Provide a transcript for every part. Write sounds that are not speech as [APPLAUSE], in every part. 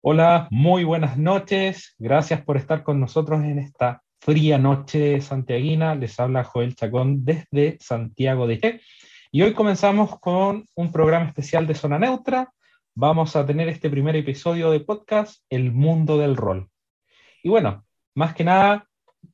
Hola, muy buenas noches. Gracias por estar con nosotros en esta fría noche santiaguina. Les habla Joel Chacón desde Santiago de Chile. Y hoy comenzamos con un programa especial de Zona Neutra. Vamos a tener este primer episodio de podcast, El Mundo del Rol. Y bueno, más que nada,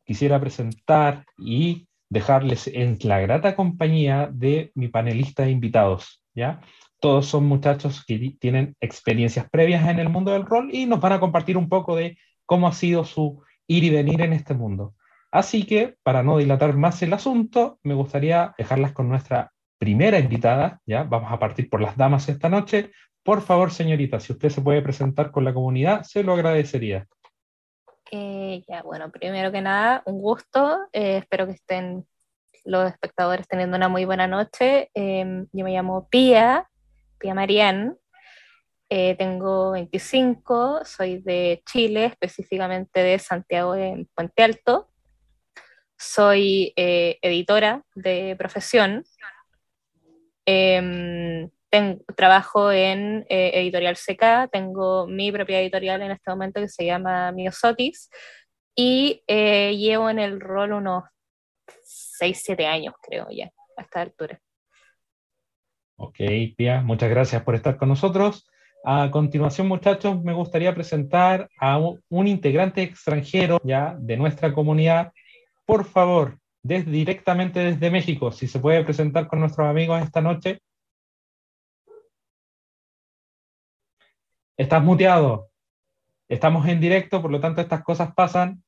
quisiera presentar y dejarles en la grata compañía de mi panelista de invitados, ¿ya? Todos son muchachos que tienen experiencias previas en el mundo del rol y nos van a compartir un poco de cómo ha sido su ir y venir en este mundo. Así que, para no dilatar más el asunto, me gustaría dejarlas con nuestra primera invitada, ¿ya? Vamos a partir por las damas esta noche. Por favor, señorita, si usted se puede presentar con la comunidad, se lo agradecería. Eh, ya, bueno, primero que nada, un gusto. Eh, espero que estén los espectadores teniendo una muy buena noche. Em, yo me llamo Pía, Pía Marián. Eh, tengo 25, soy de Chile, específicamente de Santiago en Puente Alto. Soy editora de profesión. Em, trabajo en eh, Editorial CK, tengo mi propia editorial en este momento que se llama Miosotis y eh, llevo en el rol unos 6, 7 años creo ya, a esta altura. Ok, Pia, muchas gracias por estar con nosotros. A continuación, muchachos, me gustaría presentar a un, integrante extranjero ya de nuestra comunidad. Por favor, desde, directamente desde México, si se puede presentar con nuestros amigos esta noche. Estás muteado. Estamos en directo, por lo tanto estas cosas pasan.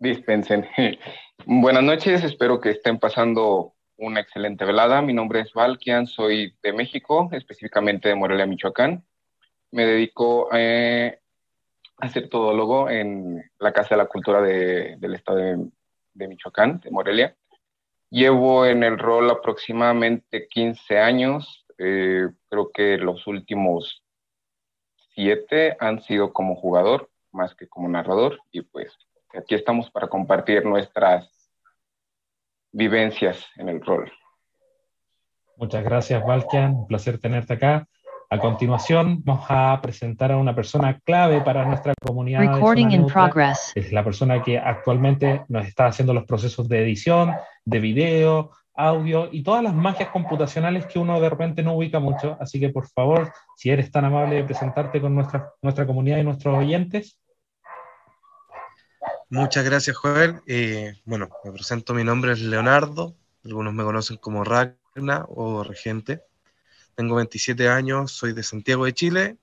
Dispensen. [LAUGHS] Buenas noches, espero que estén pasando una excelente velada. Mi nombre es Valkian, soy de México, específicamente de Morelia, Michoacán. Me dedico eh, a ser todólogo en la Casa de la Cultura del Estado de, Michoacán, de Morelia. Llevo en el rol aproximadamente 15 años. Eh, creo que los últimos siete han sido como jugador más que como narrador y pues aquí estamos para compartir nuestras vivencias en el rol. Muchas gracias, Valkian. Un placer tenerte acá. A continuación, vamos a presentar a una persona clave para nuestra comunidad. Recording in progress. Es la persona que actualmente nos está haciendo los procesos de edición, de video, audio y todas las magias computacionales que uno de repente no ubica mucho. Así que por favor, si eres tan amable de presentarte con nuestra, nuestra comunidad y nuestros oyentes. Muchas gracias, Joel. Eh, bueno, me presento, mi nombre es Leonardo, algunos me conocen como Ragna o Regente. Tengo 27 años, soy de Santiago de Chile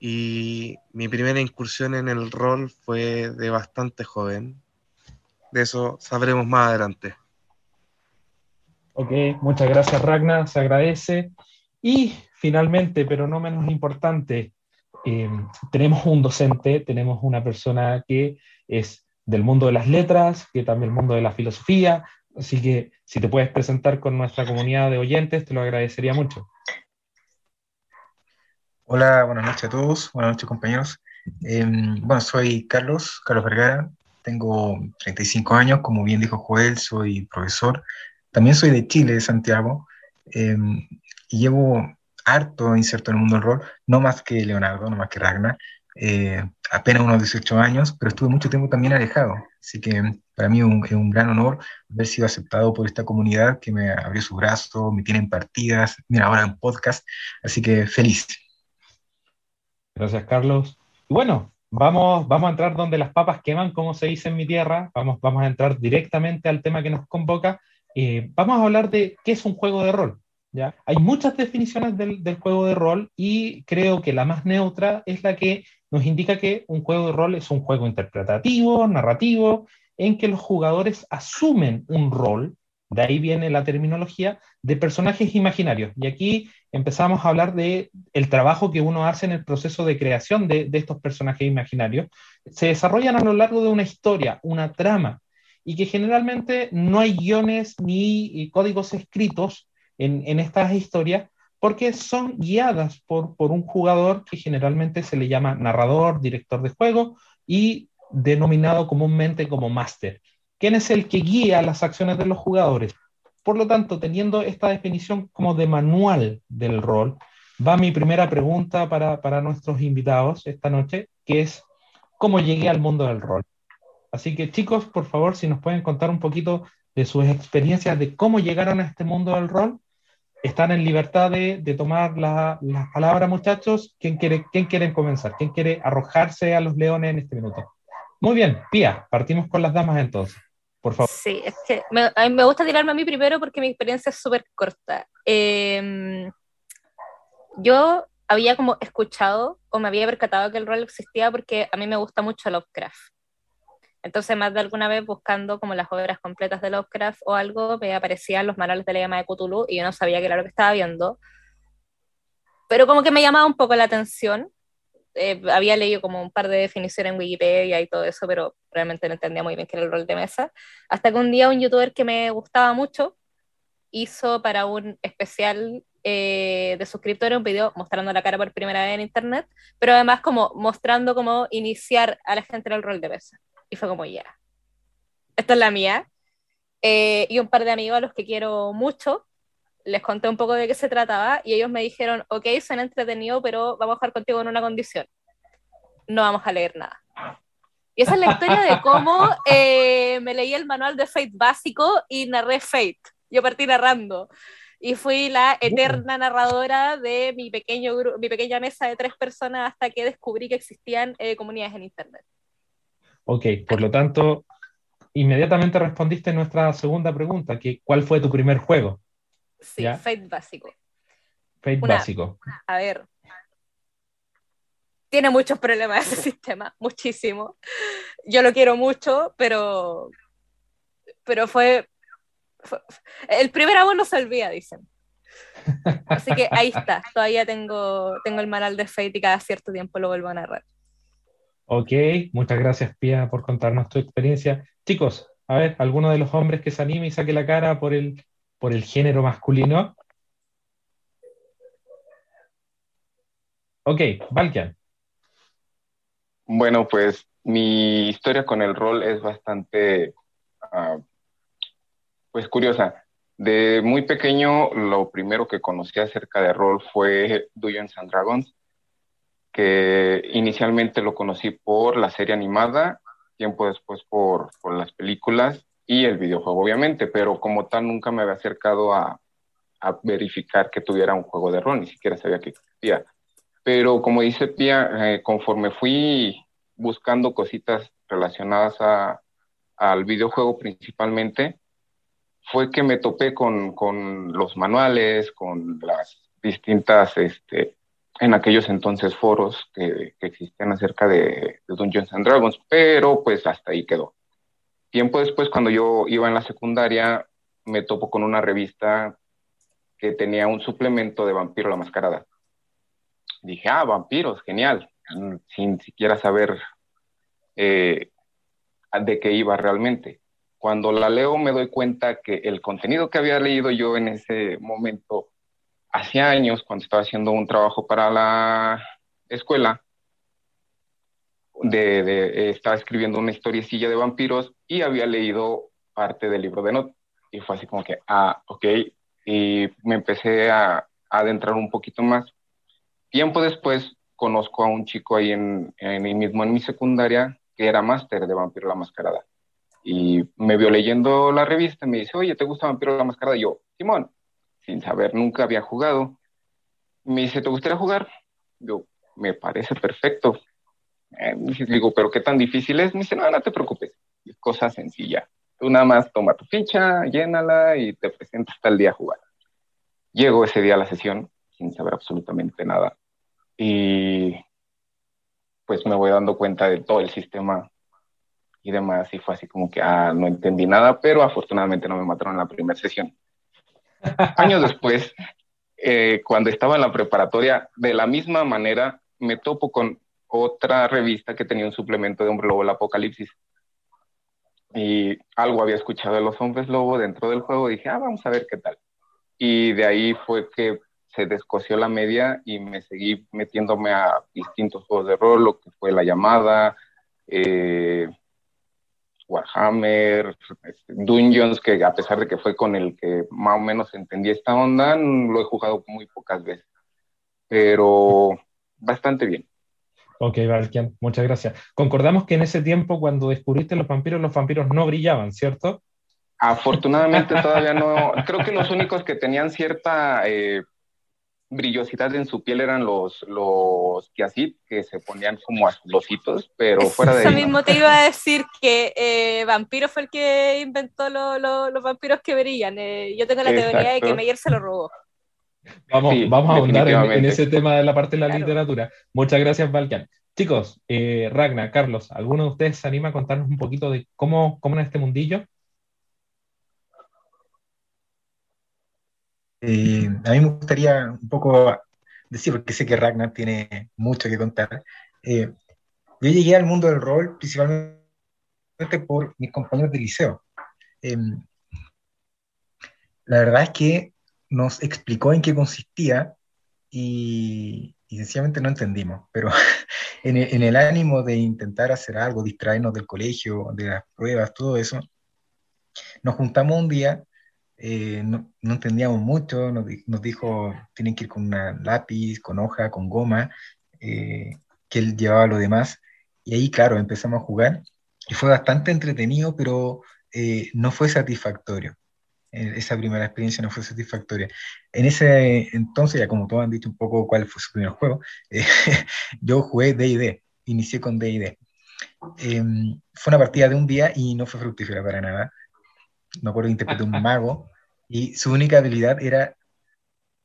y mi primera incursión en el rol fue de bastante joven. De eso sabremos más adelante. Ok, muchas gracias Ragnar, se agradece. Y finalmente, pero no menos importante, eh, tenemos un docente, tenemos una persona que es del mundo de las letras, que también el mundo de la filosofía, así que si te puedes presentar con nuestra comunidad de oyentes, te lo agradecería mucho. Hola, buenas noches a todos, buenas noches compañeros. Em, bueno, soy Carlos, Carlos Vergara, tengo 35 años, como bien dijo Joel, soy profesor también soy de Chile, de Santiago, em, y llevo harto inserto en el mundo del rol, no más que Leonardo, no más que Ragnar, eh, apenas unos 18 años, pero estuve mucho tiempo también alejado. Así que para mí es un, gran honor haber sido aceptado por esta comunidad que me abrió su brazo, me tienen partidas, mira, ahora en podcast, así que feliz. Gracias, Carlos. Bueno, vamos, vamos a entrar donde las papas queman, como se dice en mi tierra, vamos, vamos a entrar directamente al tema que nos convoca, eh, vamos a hablar de qué es un juego de rol. Hay muchas definiciones del, juego de rol y creo que la más neutra es la que nos indica que un juego de rol es un juego interpretativo, narrativo, en que los jugadores asumen un rol, de ahí viene la terminología, de personajes imaginarios. Y aquí empezamos a hablar de trabajo que uno hace en el proceso de creación de estos personajes imaginarios. Se desarrollan a lo largo de una historia, una trama, y que generalmente no hay guiones ni códigos escritos en, estas historias porque son guiadas por, por un jugador que generalmente se le llama narrador, director de juego y denominado comúnmente como máster, quien es el que guía las acciones de los jugadores. Por lo tanto, teniendo esta definición como de manual del rol, va mi primera pregunta para, para nuestros invitados esta noche, que es, ¿cómo llegué al mundo del rol? Así que chicos, por favor, si nos pueden contar un poquito de sus experiencias de cómo llegaron a este mundo del rol, están en libertad de, de tomar la, la, palabra, muchachos. ¿Quién quiere, ¿Quién quiere comenzar? ¿Quién quiere arrojarse a los leones en este minuto? Muy bien, Pía, partimos con las damas entonces. Por favor. Sí, es que me, me gusta tirarme a mí primero porque mi experiencia es súper corta. Eh, yo había como escuchado o me había percatado que el rol existía porque a mí me gusta mucho Lovecraft. Entonces, más de alguna vez buscando como las obras completas de Lovecraft o algo, me aparecían los manuales de la llama de Cthulhu y yo no sabía qué era lo que estaba viendo. Pero como que me llamaba un poco la atención. Eh, había leído como un par de definiciones en Wikipedia y todo eso, pero realmente no entendía muy bien qué era el rol de mesa. Hasta que un día un youtuber que me gustaba mucho hizo para un especial eh, de suscriptores un video mostrando la cara por primera vez en internet, pero además como mostrando cómo iniciar a la gente en el rol de mesa. Y fue como, ya, esta es la mía. Eh, y un par de amigos a los que quiero mucho, les conté un poco de qué se trataba y ellos me dijeron, ok, suena entretenido, pero vamos a jugar contigo en una condición. No vamos a leer nada. Y esa es la historia de cómo [LAUGHS] eh, me leí el manual de Fate básico y narré Fate. Yo partí narrando. Y fui la eterna narradora de mi, pequeño mi pequeña mesa de tres personas hasta que descubrí que existían eh, comunidades en Internet. Ok, por lo tanto, inmediatamente respondiste nuestra segunda pregunta, que ¿cuál fue tu primer juego? Sí, ¿Ya? Fate básico. Fate una, básico. A ver. Tiene muchos problemas ese sistema, muchísimo. Yo lo quiero mucho, pero, pero fue, fue el primer amor no se olvida, dicen. Así que ahí está, todavía tengo, tengo el manual de Fate y cada cierto tiempo lo vuelvo a narrar. Ok, muchas gracias Pia por contarnos tu experiencia. Chicos, a ver, ¿alguno de los hombres que se anime y saque la cara por el, por el género masculino? Ok, Valkian. Bueno, pues mi historia con el rol es bastante, uh, pues curiosa. De muy pequeño, lo primero que conocí acerca de rol fue Dungeons and Dragons que inicialmente lo conocí por la serie animada, tiempo después por, por, las películas y el videojuego, obviamente, pero como tal nunca me había acercado a, a, verificar que tuviera un juego de rol, ni siquiera sabía que existía. Pero como dice Pia, eh, conforme fui buscando cositas relacionadas a, al videojuego principalmente, fue que me topé con, con los manuales, con las distintas este, en aquellos entonces foros que, que existen acerca de, de, Dungeons and Dragons, pero pues hasta ahí quedó. Tiempo después, cuando yo iba en la secundaria, me topo con una revista que tenía un suplemento de Vampiro la Mascarada. Dije, ah, vampiros, genial, sin siquiera saber eh, de qué iba realmente. Cuando la leo me doy cuenta que el contenido que había leído yo en ese momento hace años, cuando estaba haciendo un trabajo para la escuela, estaba escribiendo una historiecilla de vampiros y había leído parte del libro de Not. Y fue así como que, ah, ok. Y me empecé a, adentrar un poquito más. Tiempo después conozco a un chico ahí en, en mismo en mi secundaria que era máster de Vampiro la Mascarada. Y me vio leyendo la revista y me dice, oye, ¿te gusta Vampiro la Mascarada? Y yo, Simón, sin saber, nunca había jugado. Me dice, ¿te gustaría jugar? Yo, me parece perfecto. Eh, digo, ¿pero qué tan difícil es? Me dice, no, no te preocupes, es cosa sencilla. Tú nada más toma tu ficha, llénala y te presentas tal día a jugar. Llego ese día a la sesión sin saber absolutamente nada. Y pues me voy dando cuenta de todo el sistema y demás. Y fue así como que, ah, no entendí nada, pero afortunadamente no me mataron en la primera sesión. Años después, eh, cuando estaba en la preparatoria, de la misma manera me topo con otra revista que tenía un suplemento de Hombre Lobo, el Apocalipsis. Y algo había escuchado de los hombres lobo dentro del juego. Dije, ah, vamos a ver qué tal. Y de ahí fue que se descoció la media y me seguí metiéndome a distintos juegos de rol, lo que fue La Llamada, eh, Warhammer, este, Dungeons, que a pesar de que fue con el que más o menos entendí esta onda, lo he jugado muy pocas veces. pero bastante bien. Ok, Valkian, muchas gracias. Concordamos que en ese tiempo, cuando descubriste los vampiros, los vampiros no brillaban, ¿cierto? Afortunadamente todavía no. Creo que los únicos que tenían cierta eh, brillosidad en su piel eran los, los kiasit, que se ponían como azulositos, pero fuera de Eso mismo te iba a decir que eh, Vampiro fue el que inventó los vampiros que brillan. Eh, yo tengo la teoría de que Meyer se lo robó. Vamos, vamos a ahondar en, ese tema de la parte de la literatura. Muchas gracias, Valkian. Chicos, eh, Ragna, Carlos, ¿alguno de ustedes se anima a contarnos un poquito de cómo, cómo en este mundillo? Eh, a mí me gustaría un poco decir, porque sé que Ragnar tiene mucho que contar. Eh, yo llegué al mundo del rol principalmente por mis compañeros de liceo. Em, la verdad es que nos explicó en qué consistía y, sencillamente no entendimos, pero [LAUGHS] en el, ánimo de intentar hacer algo, distraernos del colegio, de las pruebas, todo eso, nos juntamos un día, eh, no, entendíamos mucho, nos, dijo, tienen que ir con un lápiz, con hoja, con goma, eh, que él llevaba lo demás, y ahí, claro, empezamos a jugar, y fue bastante entretenido, pero eh, no fue satisfactorio. Eh, esa primera experiencia no fue satisfactoria. En ese entonces, ya como todos han dicho un poco cuál fue su primer juego, [LAUGHS] eh, yo jugué D&D, inicié con D&D. Em, fue una partida de un día y no fue fructífera para nada. Me acuerdo interpreté un mago y su única habilidad era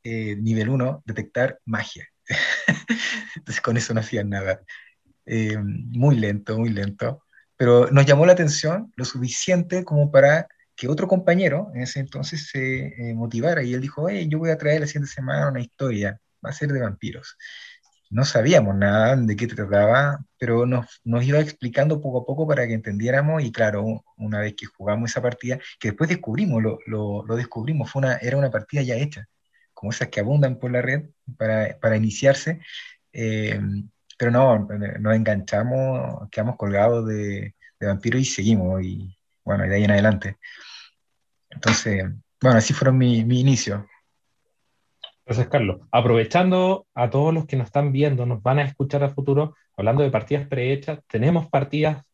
eh, nivel 1, detectar magia. [LAUGHS] Entonces con eso no hacían nada. Em, muy lento, muy lento. Pero nos llamó la atención lo suficiente como para que otro compañero en ese entonces se eh, motivara y él dijo, hey, yo voy a traer la siguiente semana una historia, va a ser de vampiros. No sabíamos nada de qué trataba, pero nos, nos iba explicando poco a poco para que entendiéramos y claro, una vez que jugamos esa partida, que después descubrimos, lo, lo, descubrimos, fue una, era una partida ya hecha, como esas que abundan por la red para, para iniciarse, eh, pero no, nos enganchamos, quedamos colgados de, de vampiros y seguimos, y bueno, y de ahí en adelante. Entonces, bueno, así fueron mi, mi inicio. Gracias, Carlos. Aprovechando a todos los que nos están viendo, nos van a escuchar a futuro, hablando de partidas prehechas, tenemos partidas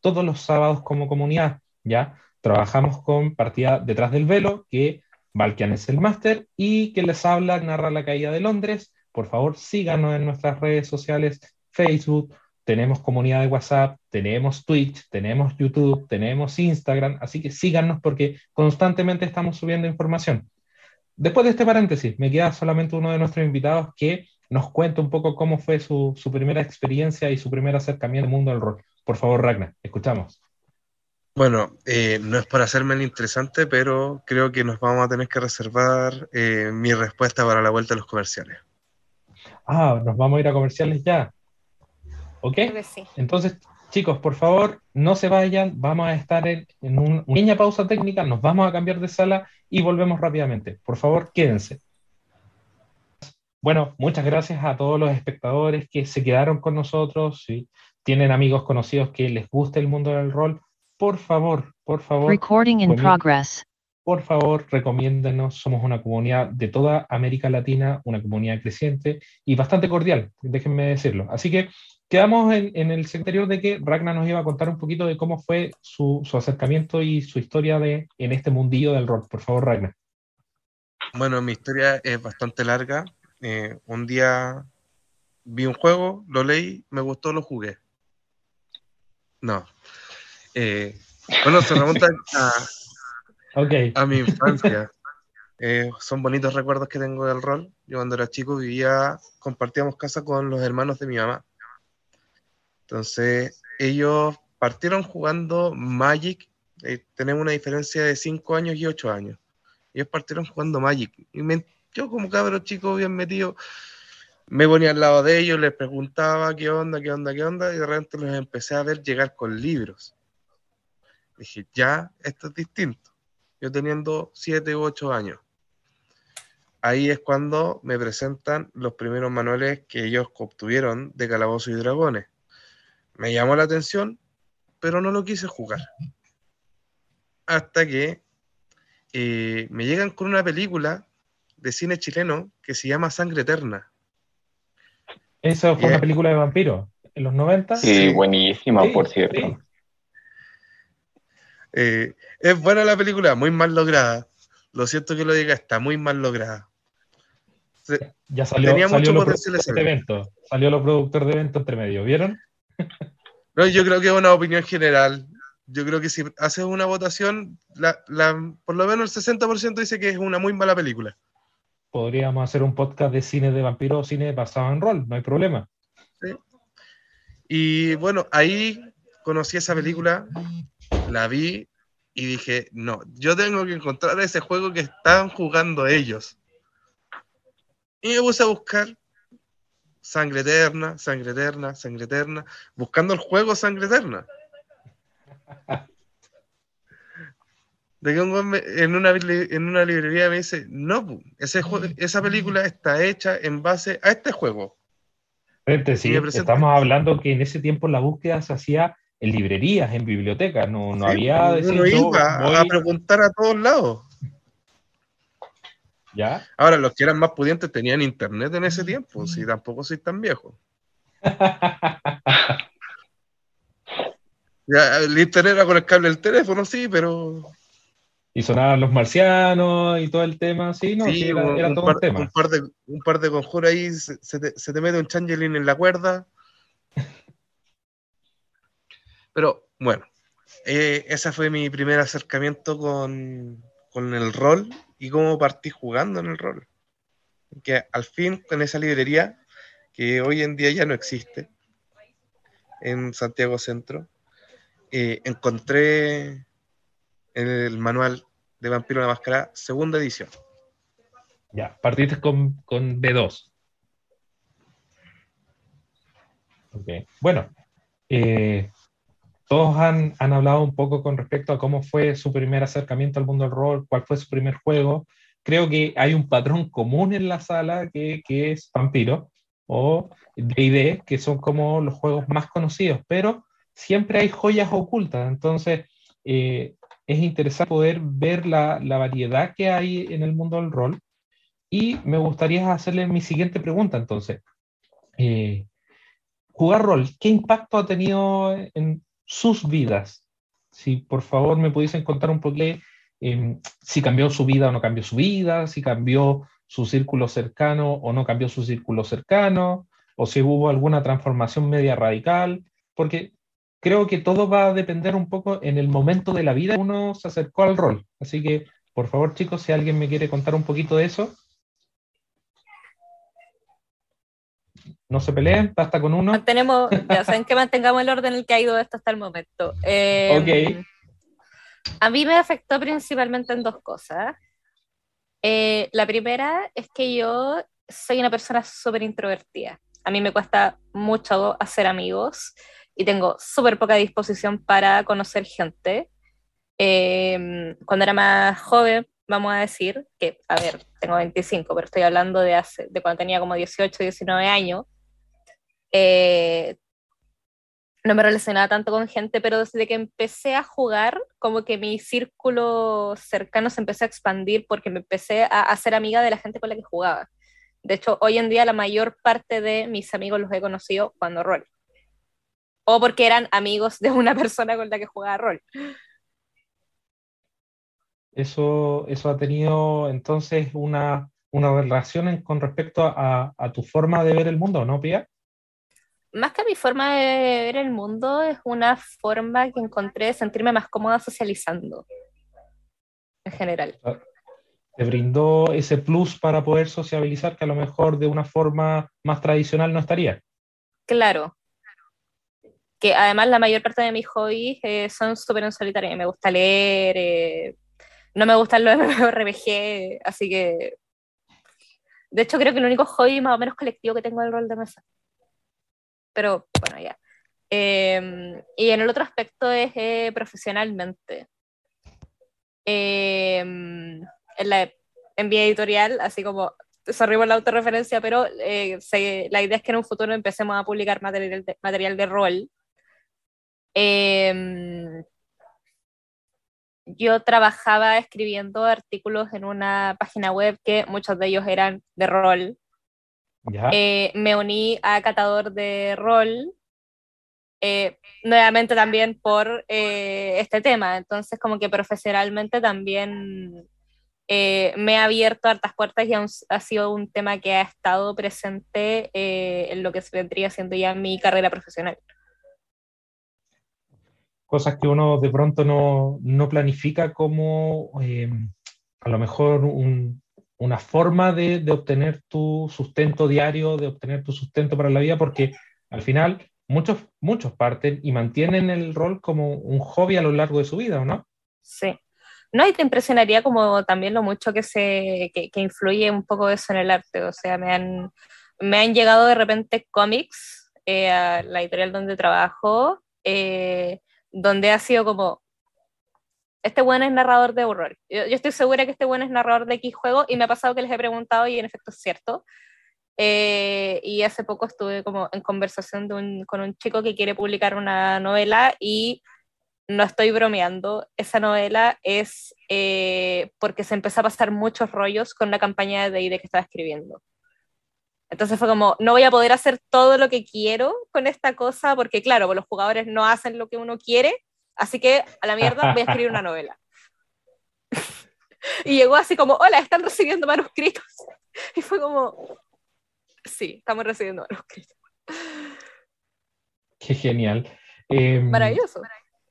todos los sábados como comunidad, ¿ya? Trabajamos con partida detrás del velo, que Valkian es el máster, y que les habla, narra la caída de Londres. Por favor, síganos en nuestras redes sociales, Facebook, tenemos comunidad de WhatsApp, tenemos Twitch, tenemos YouTube, tenemos Instagram, así que síganos porque constantemente estamos subiendo información. Después de este paréntesis, me queda solamente uno de nuestros invitados que nos cuenta un poco cómo fue su, primera experiencia y su primer acercamiento al mundo del rol. Por favor, Ragnar, escuchamos. Bueno, eh, no es para hacerme el interesante, pero creo que nos vamos a tener que reservar eh, mi respuesta para la vuelta a los comerciales. Ah, nos vamos a ir a comerciales ya. ¿Ok? Entonces, chicos, por favor, no se vayan, vamos a estar en, una pequeña pausa técnica, nos vamos a cambiar de sala y volvemos rápidamente. Por favor, quédense. Bueno, muchas gracias a todos los espectadores que se quedaron con nosotros. Si tienen amigos conocidos que les guste el mundo del rol, por favor, por favor. Recording in progress. Por favor, recomiéndenos. Somos una comunidad de toda América Latina, una comunidad creciente y bastante cordial, déjenme decirlo. Así que quedamos en, el interior de que Ragnar nos iba a contar un poquito de cómo fue su, acercamiento y su historia de, en este mundillo del rol. Por favor, Ragnar. Bueno, mi historia es bastante larga. Eh, un día vi un juego, lo leí, me gustó, lo jugué. No. Eh, bueno, se remonta a, [LAUGHS] mi infancia. Eh, son bonitos recuerdos que tengo del rol. Yo cuando era chico vivía, compartíamos casa con los hermanos de mi mamá. Entonces, ellos partieron jugando Magic, eh, tenemos una diferencia de 5 años y 8 años. Ellos partieron jugando Magic. Y yo como cabro chico bien metido, me ponía al lado de ellos, les preguntaba qué onda, qué onda, qué onda, y de repente los empecé a ver llegar con libros. Dije, ya, esto es distinto. Yo teniendo 7 u 8 años. Ahí es cuando me presentan los primeros manuales que ellos obtuvieron de Calabozos y Dragones me llamó la atención, pero no lo quise jugar. Hasta que eh, me llegan con una película de cine chileno que se llama Sangre Eterna. Esa fue Yeah. una película de vampiros en los 90. Sí, buenísima, Sí, por cierto. sí. Eh, es buena la película, muy mal lograda. Lo siento que lo diga, está muy mal lograda. Se- Ya salió, Tenía salió mucho los potencial productores ese de eventos. Salió los productores de eventos entre medio. ¿Vieron? No, yo creo que es una opinión general. Yo creo que si haces una votación, la, la- por lo menos el 60% dice que es una muy mala película. Podríamos hacer un podcast de cine de vampiros o cine basado en rol, no hay problema. Y bueno, ahí conocí esa película, la vi y dije, no, yo tengo que encontrar ese juego que están jugando ellos. Y me puse a buscar Sangre Eterna, Sangre Eterna, Sangre Eterna, buscando el juego Sangre Eterna. De que un en, una, en una librería me dice, no, ese jue- esa película está hecha en base a este juego. Sí, estamos hablando que en ese tiempo la búsqueda se hacía en librerías, en bibliotecas, no, no Sí, había decir, uno yo iba a voy- preguntar a todos lados. ¿Ya? Ahora, los que eran más pudientes tenían internet en ese tiempo, si tampoco soy tan viejo. [LAUGHS] Ya, el internet era con el cable del teléfono, sí, pero Y sonaban los marcianos y todo el tema, sí, no, sí, sí, era, un, era un todo par, un tema. un par de, un par de conjuros ahí, se, se te, se te mete un changeling en la cuerda. [LAUGHS] Pero bueno, eh, ese fue mi primer acercamiento con, con el rol y cómo partí jugando en el rol. Que al fin, con esa librería, que hoy en día ya no existe, en Santiago Centro, eh, encontré el manual de Vampiro la Máscara, segunda edición. Ya, partiste con, con B2. Ok, Bueno, eh, todos han, han hablado un poco con respecto a cómo fue su primer acercamiento al mundo del rol, cuál fue su primer juego. Creo que hay un patrón común en la sala que, que es Vampiro o D&D, que son como los juegos más conocidos, pero siempre hay joyas ocultas. Entonces, eh, es interesante poder ver la, la variedad que hay en el mundo del rol. Y me gustaría hacerle mi siguiente pregunta, entonces. Eh, jugar rol, ¿qué impacto ha tenido en sus vidas? Si por favor me pudiesen contar un poco eh, si cambió su vida o no cambió su vida, si cambió su círculo cercano o no cambió su círculo cercano, o si hubo alguna transformación media radical, porque creo que todo va a depender un poco en el momento de la vida uno se acercó al rol. Así que, por favor, chicos, si alguien me quiere contar un poquito de eso. No se peleen, basta con uno. Mantenemos, ya [LAUGHS] saben que mantengamos el orden en el que ha ido esto hasta el momento. Eh, Ok. A mí me afectó principalmente en dos cosas. Eh, la primera es que yo soy una persona súper introvertida. A mí me cuesta mucho hacer amigos y tengo súper poca disposición para conocer gente. Eh, cuando era más joven, vamos a decir que, a ver, tengo 25, pero estoy hablando de, hace, de cuando tenía como 18, 19 años. Eh, no me relacionaba tanto con gente, pero desde que empecé a jugar, como que mi círculo cercano se empezó a expandir porque me empecé a hacer amiga de la gente con la que jugaba. De hecho, hoy en día la mayor parte de mis amigos los he conocido jugando rol. O porque eran amigos de una [LAUGHS] persona con la que jugaba rol. Eso, eso ha tenido entonces una, una relación en- con respecto a, a tu forma de ver el mundo, ¿no, Pia? Más que mi forma de ver el mundo, es una forma que encontré de sentirme más cómoda socializando. En general. Te brindó ese plus para poder sociabilizar que a lo mejor de una forma más tradicional no estaría. Claro. Que además la mayor parte de mis hobbies eh, son súper en solitario. Me gusta leer, eh, no me gustan los [LAUGHS] MMORPG, así que... De hecho, creo que el único hobby más o menos colectivo que tengo es el rol de mesa. Pero bueno, ya. Eh, y en el otro aspecto es eh, profesionalmente. Eh, en, la, en vía editorial, así como sorry por la autorreferencia, pero eh, se, la idea es que en un futuro empecemos a publicar material de, material de rol. Eh, yo trabajaba escribiendo artículos en una página web que muchos de ellos eran de rol. Eh, me uní a catador de rol, eh, nuevamente también por eh, este tema. Entonces, como que profesionalmente también me ha abierto hartas puertas y ha, sido un tema que ha estado presente en lo que se vendría siendo ya mi carrera profesional. Cosas que uno de pronto no, no planifica como a lo mejor un, una forma de, obtener tu sustento diario, de obtener tu sustento para la vida, porque al final muchos, muchos parten y mantienen el rol como un hobby a lo largo de su vida, ¿o no? Sí. No, y te impresionaría como también lo mucho que, se, que, que influye un poco eso en el arte. O sea, me han, me han llegado de repente cómics eh, a la editorial donde trabajo, eh, donde ha sido como, este buen es narrador de horror. Yo, estoy segura que este buen es narrador de X juego y me ha pasado que les he preguntado y en efecto es cierto. Eh, y hace poco estuve como en conversación con un chico que quiere publicar una novela y no estoy bromeando, esa novela es eh, porque se empezó a pasar muchos rollos con la campaña de ID que estaba escribiendo. Entonces fue como, no voy a poder hacer todo lo que quiero con esta cosa, porque claro, pues los jugadores no hacen lo que uno quiere, Así que a la mierda voy a escribir una novela. y llegó así como, hola, están recibiendo manuscritos. y fue como, sí, estamos recibiendo manuscritos. Qué genial. Em, maravilloso.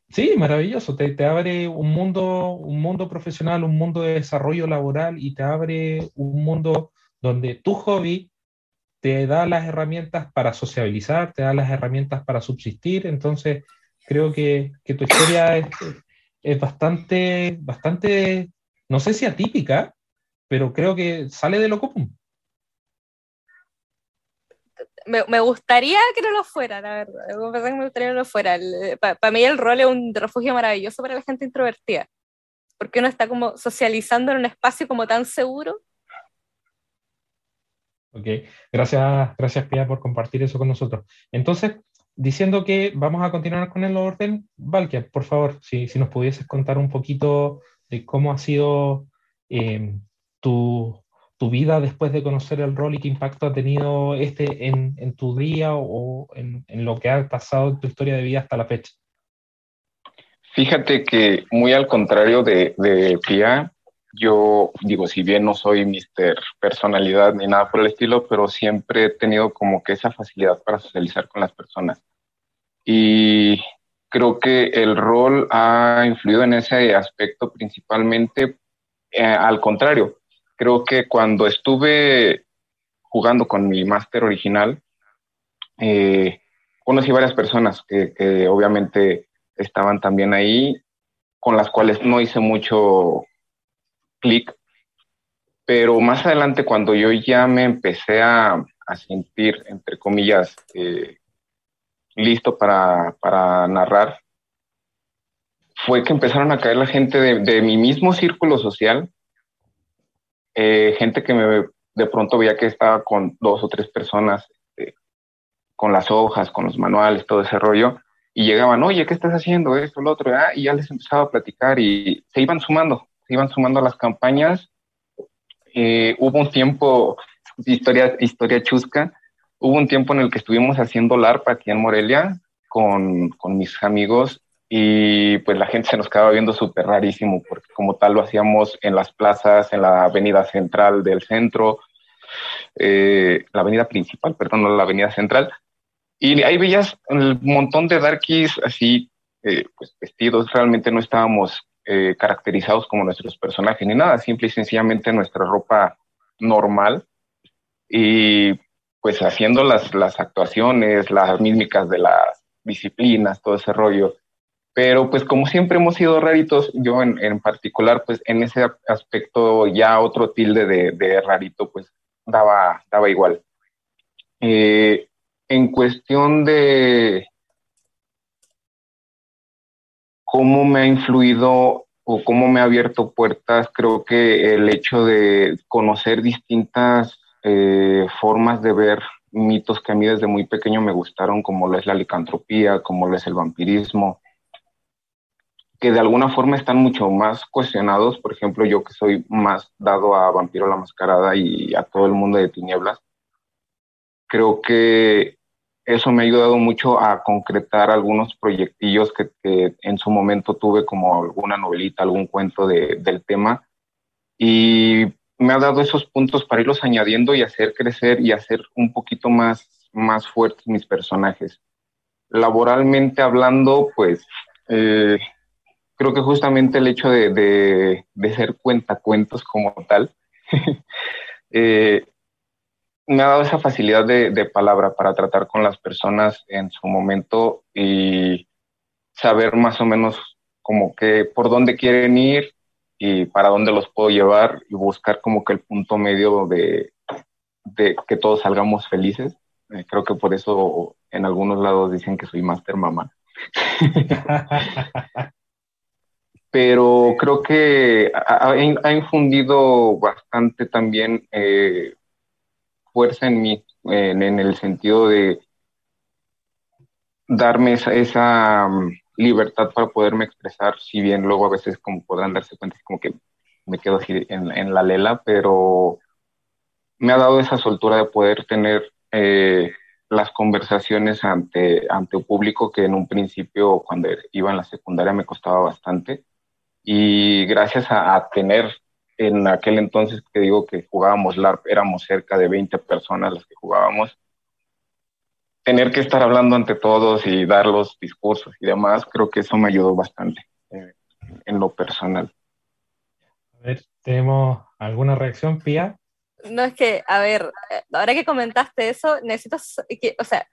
Sí, maravilloso. Te, te, abre un mundo, un mundo profesional, un mundo de desarrollo laboral y te abre un mundo donde tu hobby te da las herramientas para sociabilizar, te da las herramientas para subsistir. Entonces, creo que, que tu historia es, es, bastante, bastante, no sé si atípica, pero creo que sale de lo común. Me, me, gustaría que no lo fuera, la verdad. Me gustaría que no lo fuera. Para mí el rol es un refugio maravilloso para la gente introvertida, porque uno está como socializando en un espacio como tan seguro. Ok, gracias, gracias Pia por compartir eso con nosotros. Entonces, diciendo que vamos a continuar con el orden, Valkia, por favor, si, si nos pudieses contar un poquito de cómo ha sido eh, tu, tu, vida después de conocer el rol y qué impacto ha tenido este en, en tu día o en, en, lo que ha pasado en tu historia de vida hasta la fecha. Fíjate que muy al contrario de, de Pia, yo digo, si bien no soy mister personalidad ni nada por el estilo, pero siempre he tenido como que esa facilidad para socializar con las personas. Y creo que el rol ha influido en ese aspecto principalmente. Eh, al contrario, creo que cuando estuve jugando con mi máster original, eh, conocí varias personas que, que obviamente estaban también ahí, con las cuales no hice mucho clic, pero más adelante cuando yo ya me empecé a, a sentir, entre comillas, eh, listo para, para, narrar, fue que empezaron a caer la gente de, de mi mismo círculo social, eh, gente que me de pronto veía que estaba con dos o tres personas, eh, con las hojas, con los manuales, todo ese rollo, y llegaban, oye, ¿qué estás haciendo? Esto, lo otro, ah, y ya les empezaba a platicar y se iban sumando, se iban sumando las campañas. Eh, hubo un tiempo, historia, historia chusca, hubo un tiempo en el que estuvimos haciendo LARP aquí en Morelia con, con mis amigos y pues la gente se nos quedaba viendo súper rarísimo porque como tal lo hacíamos en las plazas, en la avenida central del centro, eh, la avenida principal, perdón, no la avenida central. Y ahí veías un montón de darkies así, eh, pues vestidos, realmente no estábamos eh, caracterizados como nuestros personajes ni nada, simple y sencillamente nuestra ropa normal. Y pues haciendo las, las actuaciones, las mímicas de las disciplinas, todo ese rollo. Pero pues como siempre hemos sido raritos, yo en, en particular, pues en ese aspecto ya otro tilde de, de rarito, pues daba, daba igual. Eh, en cuestión de cómo me ha influido o cómo me ha abierto puertas, creo que el hecho de conocer distintas eh, formas de ver mitos que a mí desde muy pequeño me gustaron, como lo es la licantropía, como lo es el vampirismo, que de alguna forma están mucho más cuestionados. Por ejemplo, yo que soy más dado a Vampiro la Mascarada y a todo el mundo de tinieblas, creo que eso me ha ayudado mucho a concretar algunos proyectillos que, en su momento tuve como alguna novelita, algún cuento del tema. Y me ha dado esos puntos para irlos añadiendo y hacer crecer y hacer un poquito más, más fuertes mis personajes. Laboralmente hablando, pues eh, creo que justamente el hecho de, de, de ser cuentacuentos como tal, [LAUGHS] eh, me ha dado esa facilidad de, palabra para tratar con las personas en su momento y saber más o menos como que por dónde quieren ir y para dónde los puedo llevar y buscar como que el punto medio de, que todos salgamos felices. Eh, creo que por eso en algunos lados dicen que soy master mamá. [LAUGHS] Pero creo que ha, infundido bastante también eh, fuerza en mí, en, el sentido de darme esa, mm, libertad para poderme expresar, si bien luego a veces, como podrán darse cuenta, como que me quedo así en, la lela, pero me ha dado esa soltura de poder tener eh, las conversaciones ante, ante un público que en un principio, cuando iba en la secundaria, me costaba bastante. Y gracias a tener en aquel entonces que digo que jugábamos LARP, éramos cerca de 20 personas las que jugábamos. Tener que estar hablando ante todos y dar los discursos y demás, creo que eso me ayudó bastante eh, en lo personal. A ver, ¿tenemos alguna reacción, Pia? No, es que, a ver, ahora que comentaste eso, necesito, que, o sea,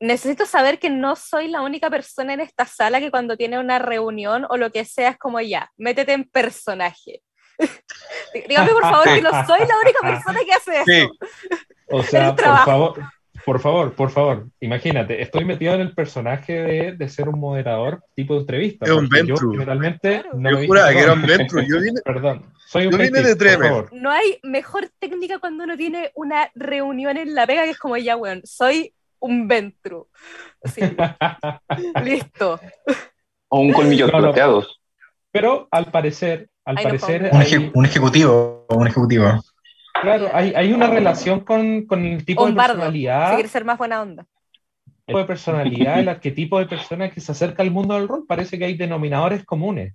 necesito saber que no soy la única persona en esta sala que cuando tiene una reunión o lo que sea es como ya, métete en personaje. Dígame por favor que no [LAUGHS] soy la única persona que hace eso. O sea, por favor, por favor, por favor, imagínate, estoy metido en el personaje de, de ser un moderador tipo de entrevista. Es un Ventru. Yo generalmente no yo juraba que era un Ventru. Yo vine, [LAUGHS] perdón, soy un yo vine de Tremer. No hay mejor técnica cuando uno tiene una reunión en la pega que es como ya, weón, soy un Ventru. [LAUGHS] Listo. O un colmillo plateados. Pero al parecer, al parecer. un, ejecutivo, un ejecutivo. Claro, hay, una relación con, el tipo de personalidad. Si quiere ser más buena onda. El tipo de personalidad, el arquetipo de persona que se acerca al mundo del rol, parece que hay denominadores comunes.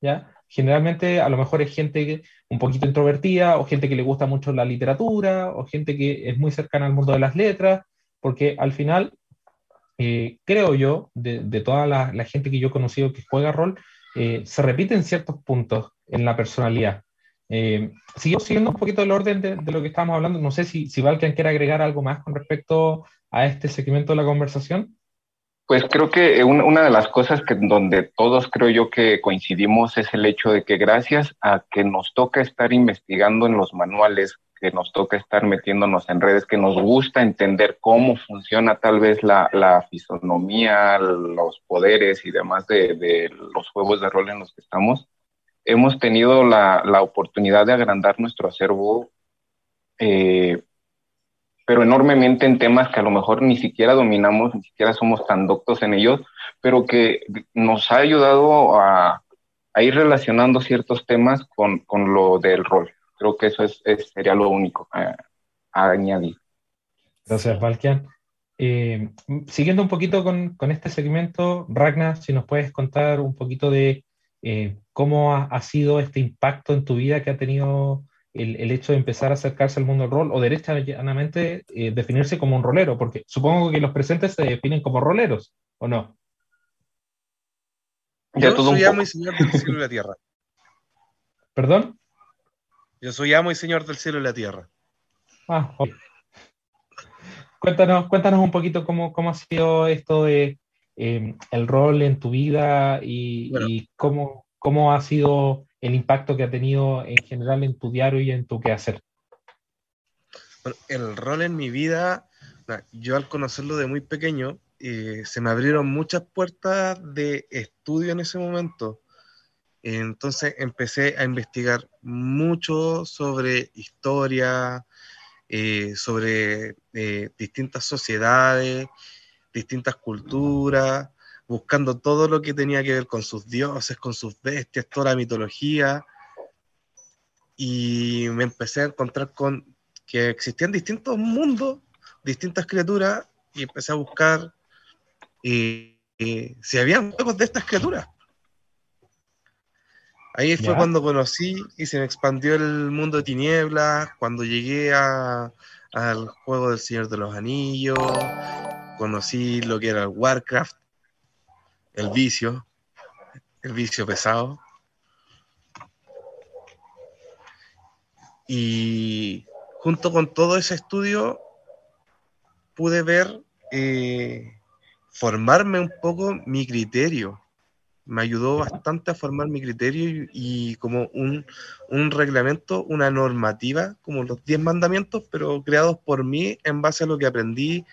¿ya? Generalmente, a lo mejor es gente un poquito introvertida, o gente que le gusta mucho la literatura, o gente que es muy cercana al mundo de las letras, porque al final, eh, creo yo, de, toda la, la, gente que yo he conocido que juega rol, eh, se repiten ciertos puntos en la personalidad. Eh, siguiendo un poquito el orden de, lo que estábamos hablando, no sé si, si Valkan quiere agregar algo más con respecto a este segmento de la conversación. Pues creo que una de las cosas que donde todos creo yo que coincidimos es el hecho de que gracias a que nos toca estar investigando en los manuales que nos toca estar metiéndonos en redes, que nos gusta entender cómo funciona tal vez la, la fisonomía, los poderes y demás de, de, los juegos de rol en los que estamos, hemos tenido la, la oportunidad de agrandar nuestro acervo, eh, pero enormemente en temas que a lo mejor ni siquiera dominamos, ni siquiera somos tan doctos en ellos, pero que nos ha ayudado a, a ir relacionando ciertos temas con, con lo del rol. Creo que eso es, sería lo único a, añadir. Gracias, Valkian. Eh, siguiendo un poquito con, con, este segmento, Ragnar, si nos puedes contar un poquito de eh, cómo ha, sido este impacto en tu vida que ha tenido el, el, hecho de empezar a acercarse al mundo del rol o derechamente eh, definirse como un rolero, porque supongo que los presentes se definen como roleros, ¿o no? Yo soy amo y señor del cielo y la tierra. ¿Perdón? Yo soy amo y señor del cielo y la tierra. Ah, cuéntanos, cuéntanos un poquito cómo, cómo ha sido esto de eh, el rol en tu vida y, cómo, cómo ha sido el impacto que ha tenido en general en tu diario y en tu quehacer. Bueno, el rol en mi vida, yo al conocerlo de muy pequeño, eh, se me abrieron muchas puertas de estudio en ese momento. Entonces empecé a investigar mucho sobre historia, eh, sobre eh, distintas sociedades, distintas culturas, buscando todo lo que tenía que ver con sus dioses, con sus bestias, toda la mitología. Y me empecé a encontrar con que existían distintos mundos distintas criaturas y empecé a buscar eh, eh, si había juegos de estas criaturas. Ahí fue Ya. cuando conocí y se me expandió el mundo de tinieblas, cuando llegué a- al juego del Señor de los Anillos, conocí lo que era el Warcraft, el vicio, el vicio pesado. Y junto con todo ese estudio pude ver, eh, formarme un poco mi criterio. Me ayudó bastante a formar mi criterio y, y como un, un reglamento, una normativa, como los 10 mandamientos, pero creados por mí en base a lo que aprendí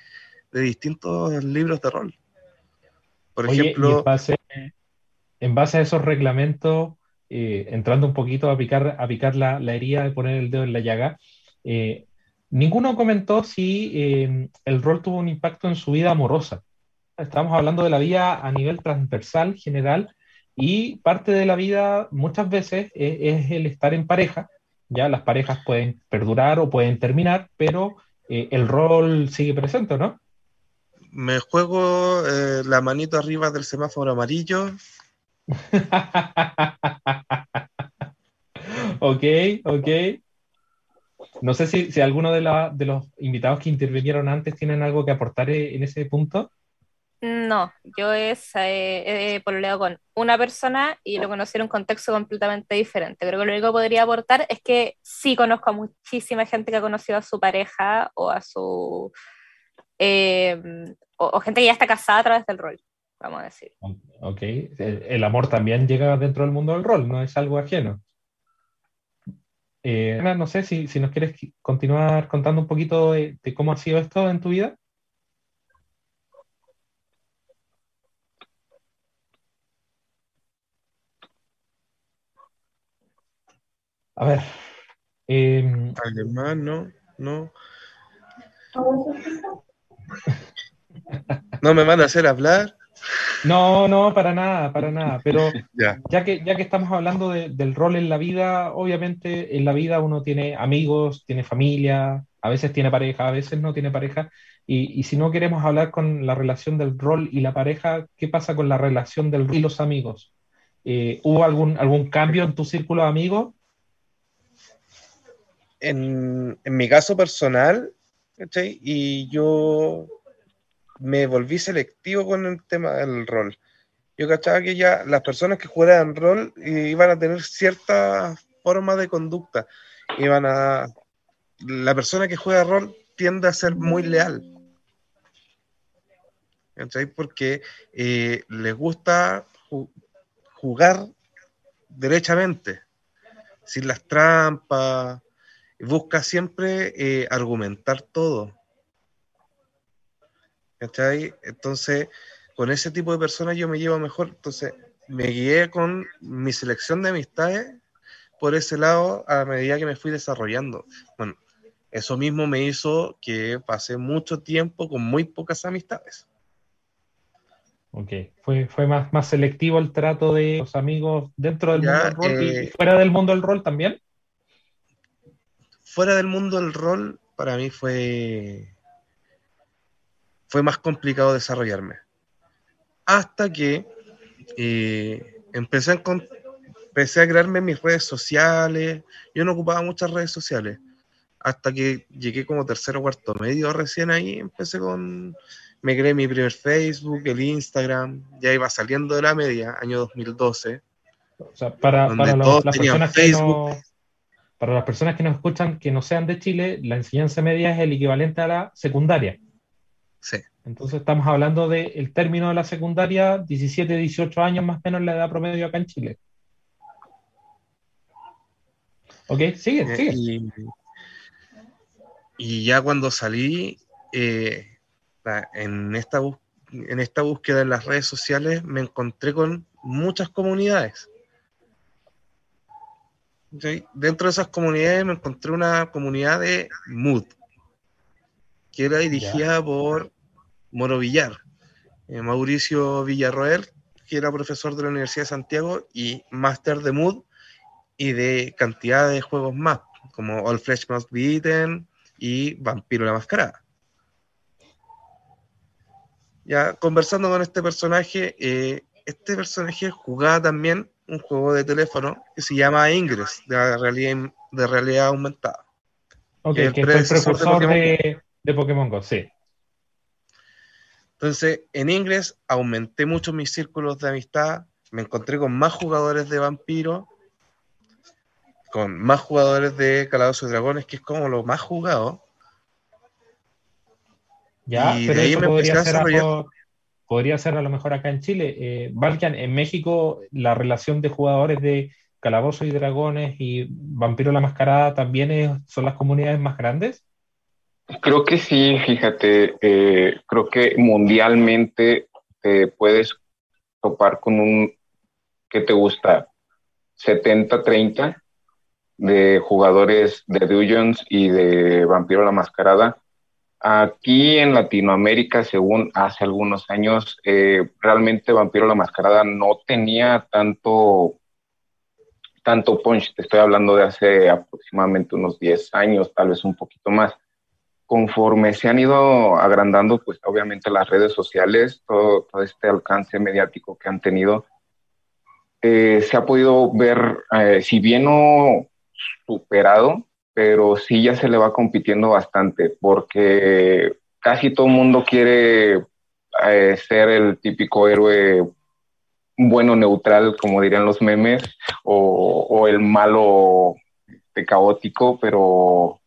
de distintos libros de rol. Por Oye, ejemplo, en base, en base a esos reglamentos, eh, entrando un poquito a picar, a picar la, la herida de poner el dedo en la llaga, eh, ninguno comentó si eh, el rol tuvo un impacto en su vida amorosa. Estamos hablando de la vida a nivel transversal, general, y parte de la vida muchas veces es, es el estar en pareja. Ya las parejas pueden perdurar o pueden terminar, pero eh, el rol sigue presente, ¿no? Me juego eh, la manito arriba del semáforo amarillo. [LAUGHS] Ok, ok. No sé si, si alguno de, la- de los invitados que intervinieron antes tienen algo que aportar eh, en ese punto. No, yo es, eh, he pololeado con una persona y lo conocí en un contexto completamente diferente. Creo que lo único que podría aportar es que sí conozco a muchísima gente que ha conocido a su pareja o a su... eh, o, o gente que ya está casada a través del rol, vamos a decir. Ok, el, el amor también llega dentro del mundo del rol, no es algo ajeno. Eh, Ana, no sé si, si nos quieres qui- continuar contando un poquito de, de cómo ha sido esto en tu vida. A ver, em, ¿Alguien más? No, no. [LAUGHS] No me van a hacer hablar. no, no, para nada, para nada, pero [LAUGHS] Ya. ya que, ya que estamos hablando de- del rol en la vida, obviamente en la vida uno tiene amigos, tiene familia, a veces tiene pareja, a veces no tiene pareja, y, y si no queremos hablar con la relación del rol y la pareja, ¿qué pasa con la relación del rol y los amigos? Eh, ¿hubo algún, algún cambio en tu círculo de amigos? En, en mi caso personal, Y yo me volví selectivo con el tema del rol. Yo cachaba que ya las personas que jugaran rol eh, iban a tener cierta forma de conducta. Iban a. La persona que juega rol tiende a ser muy leal. ¿Cachai? Porque eh, les gusta ju- jugar derechamente, sin las trampas, busca siempre eh, argumentar todo. ¿Cachai? Entonces, con ese tipo de personas yo me llevo mejor. Entonces, me guié con mi selección de amistades por ese lado a medida que me fui desarrollando. Bueno, eso mismo me hizo que pasé mucho tiempo con muy pocas amistades. Ok, fue, fue más, más selectivo el trato de los amigos dentro del Ya, mundo del rol y eh, fuera del mundo del rol también. Fuera del mundo del rol, para mí fue, fue más complicado desarrollarme. Hasta que eh, empecé, a empecé a crearme mis redes sociales. Yo no ocupaba muchas redes sociales. Hasta que llegué como tercero o cuarto medio recién ahí, empecé con... Me creé mi primer Facebook, el Instagram, ya iba saliendo de la media, año 2012. O sea, para, para los- las personas que Facebook. no, para las personas que nos escuchan que no sean de Chile, la enseñanza media es el equivalente a la secundaria. Sí. Entonces estamos hablando del término de la secundaria, 17, 18 años más o menos la edad promedio acá en Chile. Ok, sigue, Eh, sigue. Y, y ya cuando salí eh, en, esta en esta búsqueda en las redes sociales, me encontré con muchas comunidades. ¿Sí? Dentro de esas comunidades me encontré una comunidad de Mood, que era dirigida por Moro Villar, eh, Mauricio Villarroel, que era profesor de la Universidad de Santiago y máster de Mood y de cantidad de juegos más, como All Flesh Must Be Eaten y Vampiro la Mascarada. ya conversando con este personaje, eh, este personaje jugaba también un juego de teléfono que se llama Ingress, de realidad, de realidad aumentada. Ok, que, fue el precursor de, de, Pokémon Go, sí. Entonces, en Ingress aumenté mucho mis círculos de amistad, me encontré con más jugadores de vampiro, con más jugadores de Calabozos y Dragones, que es como lo más jugado. Ya, pero eso podría ser, algo, podría ser a lo mejor acá en Chile. Eh, en México la relación de jugadores de Calabozos y Dragones y Vampiro la Mascarada también son las comunidades más grandes. Creo que sí, fíjate, eh, creo que mundialmente te puedes topar con un, ¿qué te gusta? 70-30 de jugadores de Dungeons y de Vampiro la Mascarada Aquí en Latinoamérica, según hace algunos años, eh, realmente Vampiro la Mascarada no tenía tanto, tanto punch. Te estoy hablando de hace aproximadamente unos 10 años, tal vez un poquito más. Conforme se han ido agrandando, pues obviamente las redes sociales, todo, este alcance mediático que han tenido, eh, se ha podido ver, eh, si bien no superado, pero sí ya se le va compitiendo bastante porque casi todo el mundo quiere eh, ser el típico héroe bueno neutral, como dirían los memes, o, el malo caótico, pero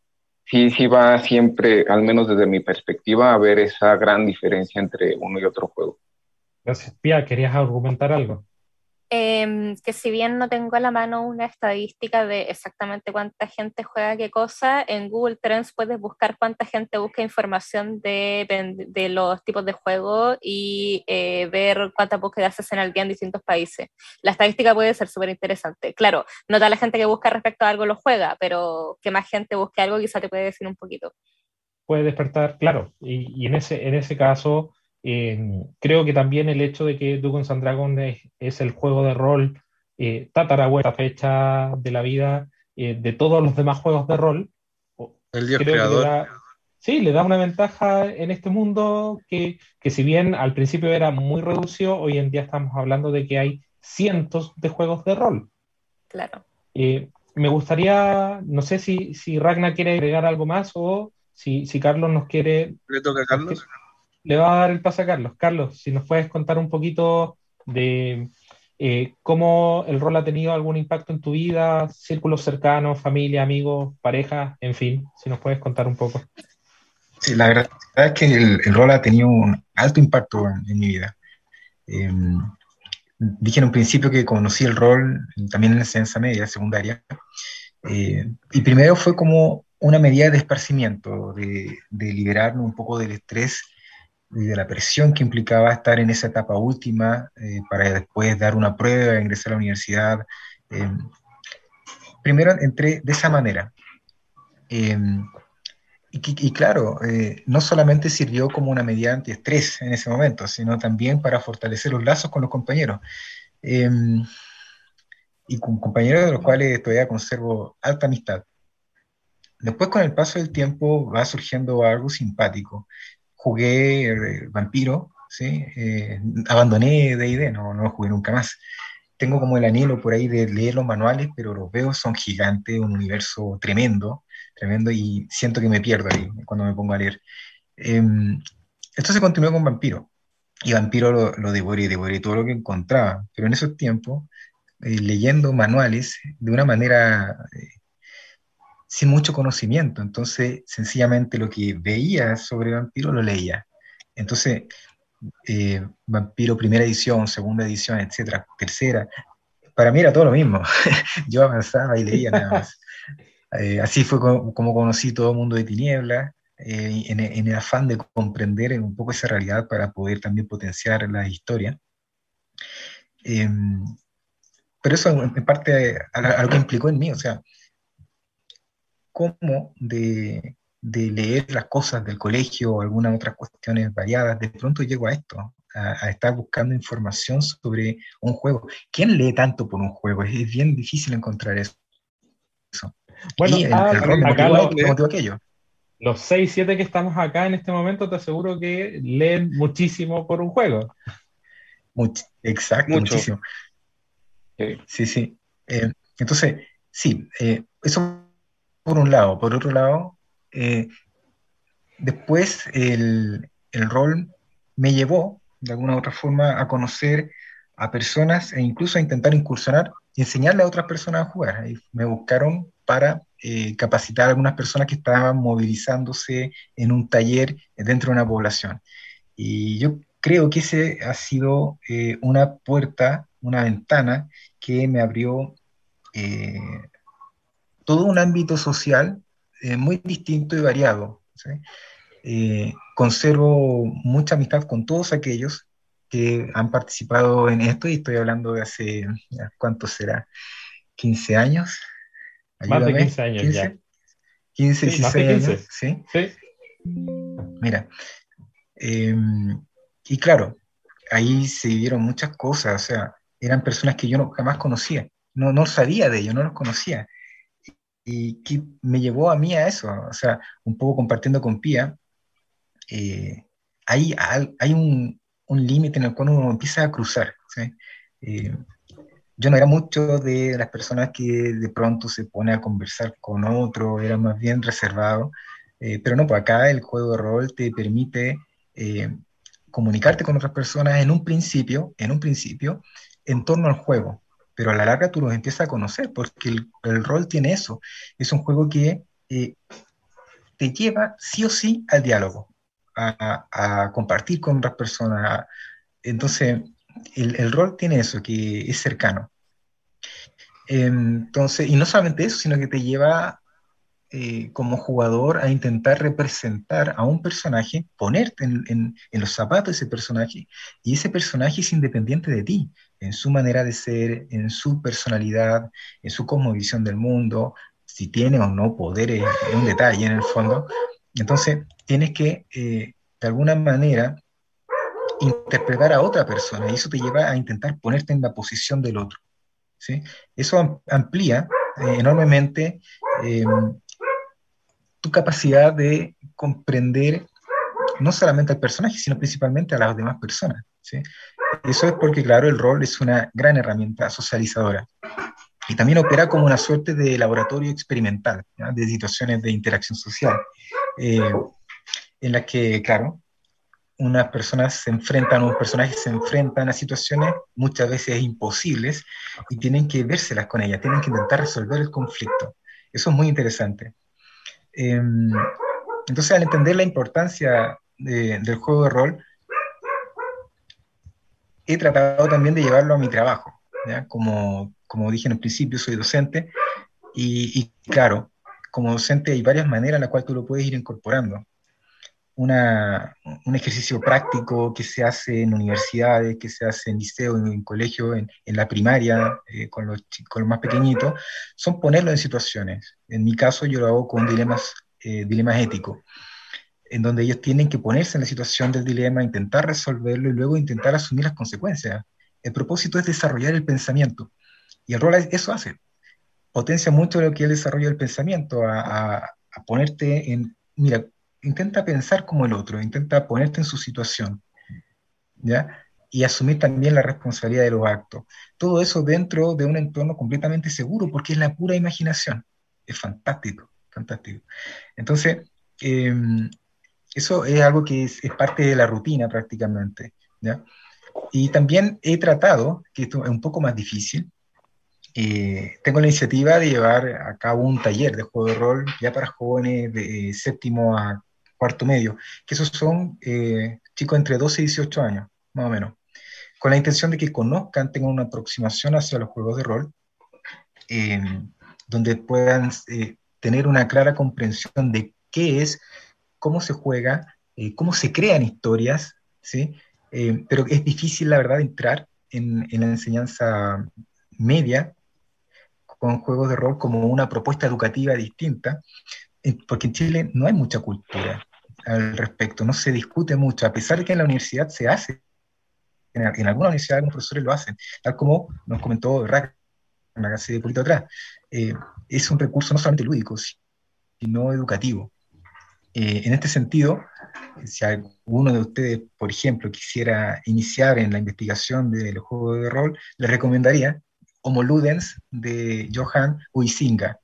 sí, sí va siempre, al menos desde mi perspectiva, a ver esa gran diferencia entre uno y otro juego. Gracias. Pia, ¿querías argumentar algo? Em, que si bien no tengo a la mano una estadística de exactamente cuánta gente juega qué cosa, en Google Trends puedes buscar cuánta gente busca información de, los tipos de juego y eh, ver cuántas búsquedas hacen al día en distintos países. La estadística puede ser súper interesante. Claro, no toda la gente que busca respecto a algo lo juega, pero que más gente busque algo quizá te puede decir un poquito. Puede despertar, claro, y, y en, ese, en ese caso eh, creo que también el hecho de que Dungeons and Dragons es, el juego de rol eh, tatarabuela fecha de la vida eh, de todos los demás juegos de rol. El dios creador. sí, le da una ventaja en este mundo que, que, si bien al principio era muy reducido, hoy en día estamos hablando de que hay cientos de juegos de rol. Claro. Eh, me gustaría, no sé si, si Ragnar quiere agregar algo más o si, si Carlos nos quiere... ¿Le toca a Carlos? Le va a dar el paso a Carlos. Carlos, si nos puedes contar un poquito de eh, cómo el rol ha tenido algún impacto en tu vida, círculos cercanos, familia, amigos, pareja, en fin, si nos puedes contar un poco. Sí, la verdad es que el, rol ha tenido un alto impacto en, mi vida. Em, dije en un principio que conocí el rol también en la enseñanza media, secundaria, eh, y primero fue como una medida de esparcimiento, de, de liberarme un poco del estrés y de la presión que implicaba estar en esa etapa última eh, para después dar una prueba, ingresar a la universidad. Eh, primero entré de esa manera. Eh, y, claro, no solamente sirvió como una medida antiestrés en ese momento, sino también para fortalecer los lazos con los compañeros. y con compañeros de los cuales todavía conservo alta amistad. Después, con el paso del tiempo, va surgiendo algo simpático jugué eh, Vampiro, ¿sí? Eh, abandoné D&D, no, no jugué nunca más. Tengo como el anhelo por ahí de leer los manuales, pero los veo, son gigantes, un universo tremendo, tremendo, y siento que me pierdo ahí cuando me pongo a leer. Em, esto se continuó con Vampiro, y Vampiro lo, lo devoré, devoré todo lo que encontraba, pero en esos tiempos, eh, leyendo manuales de una manera sin mucho conocimiento, entonces sencillamente lo que veía sobre Vampiro lo leía. Entonces, eh, Vampiro primera edición, segunda edición, etcétera, tercera, para mí era todo lo mismo. [LAUGHS] Yo avanzaba y leía nada más. [LAUGHS] Eh, así fue como, conocí todo el mundo de tinieblas, eh, en, el afán de comprender un poco esa realidad para poder también potenciar la historia. Em, pero eso en parte algo que implicó en mí, o sea, cómo de, leer las cosas del colegio o algunas otras cuestiones variadas, de pronto llego a esto, a, estar buscando información sobre un juego. ¿Quién lee tanto por un juego? Es, bien difícil encontrar eso. Bueno, y el, ah, acá lo, aquello. los 6, 7 que estamos acá en este momento, te aseguro que leen muchísimo por un juego. exacto, muchísimo. Sí, sí. Eh, entonces, sí, eh, eso por un lado. Por otro lado, eh, después el, el, rol me llevó, de alguna u otra forma, a conocer a personas e incluso a intentar incursionar y enseñarle a otras personas a jugar. me buscaron para eh, capacitar a algunas personas que estaban movilizándose en un taller dentro de una población. Y yo creo que ese ha sido eh, una puerta, una ventana que me abrió eh, todo un ámbito social muy distinto y variado. conservo mucha amistad con todos aquellos que han participado en esto y estoy hablando de hace, ¿cuánto será? ¿15 años? Más de 15 años 15, ya. 15, 16 años, ¿sí? Sí. Mira, em, y claro, ahí se vivieron muchas cosas, o sea, eran personas que yo no, jamás conocía, no, no sabía de ellos, no los conocía. Y que me llevó a mí a eso, o sea, un poco compartiendo con Pía, eh, hay, hay un, un límite en el cual uno empieza a cruzar. ¿sí? Eh, yo no era mucho de las personas que de pronto se pone a conversar con otro, era más bien reservado, eh, pero no, pues acá el juego de rol te permite eh, comunicarte con otras personas en un principio, en un principio, en torno al juego, pero a la larga tú los empiezas a conocer, porque el, el rol tiene eso, es un juego que te lleva sí o sí al diálogo, a, compartir con otras personas. Entonces, el, rol tiene eso, que es cercano. Entonces, y no solamente eso, sino que te lleva eh, como jugador a intentar representar a un personaje, ponerte en, los zapatos de ese personaje, y ese personaje es independiente de ti, en su manera de ser, en su personalidad, en su cosmovisión del mundo, si tiene o no poderes, es un detalle en el fondo, entonces, tienes que, eh, de alguna manera, interpretar a otra persona y eso te lleva a intentar ponerte en la posición del otro. ¿sí? Eso amplía eh, enormemente em, tu capacidad de comprender no solamente al personaje, sino principalmente a las demás personas. ¿sí? Eso es porque, claro, el rol es una gran herramienta socializadora y también opera como una suerte de laboratorio experimental de situaciones de interacción social. Eh, en la que, claro, unas personas se enfrentan, unos personajes se enfrentan a situaciones muchas veces imposibles y tienen que vérselas con ellas, tienen que intentar resolver el conflicto. Eso es muy interesante. Em, entonces, al entender la importancia del juego de rol, he tratado también de llevarlo a mi trabajo. Como, como dije en el principio, soy docente y, y claro, como docente hay varias maneras en las cuales tú lo puedes ir incorporando. Un ejercicio práctico que se hace en universidades, que se hace en liceo, en, colegio, en, en, la primaria, eh, con, los, con los más pequeñitos, son ponerlo en situaciones. En mi caso yo lo hago con dilemas, eh, dilemas éticos, en donde ellos tienen que ponerse en la situación del dilema, intentar resolverlo y luego intentar asumir las consecuencias. El propósito es desarrollar el pensamiento. Y el rol eso hace, potencia mucho lo que es el desarrollo del pensamiento, a, ponerte en, mira, intenta pensar como el otro, intenta ponerte en su situación, ¿ya? Y asumir también la responsabilidad de los actos. Todo eso dentro de un entorno completamente seguro, porque es la pura imaginación. Es fantástico, fantástico. Entonces, em, eso es algo que es, parte de la rutina prácticamente, ¿ya? Y también he tratado, que esto es un poco más difícil, eh, tengo la iniciativa de llevar a cabo un taller de juego de rol ya para jóvenes de séptimo a cuarto medio, que esos son eh, chicos entre 12 y 18 años, más o menos, con la intención de que conozcan, tengan una aproximación hacia los juegos de rol, eh, donde puedan tener una clara comprensión de qué es, cómo se juega, cómo se crean historias, ¿sí? pero es difícil, la verdad, entrar en, la enseñanza media con juegos de rol como una propuesta educativa distinta, eh, porque en Chile no hay mucha cultura al respecto, no se discute mucho, a pesar de que en la universidad se hace, en, en algunas universidades algunos profesores lo hacen, tal como nos comentó Rack hace poquito atrás, eh, es un recurso no solamente lúdico, sino educativo. Eh, en este sentido, si alguno de ustedes, por ejemplo, quisiera iniciar en la investigación del juego de rol, le recomendaría Homo Ludens de Johan Huizinga,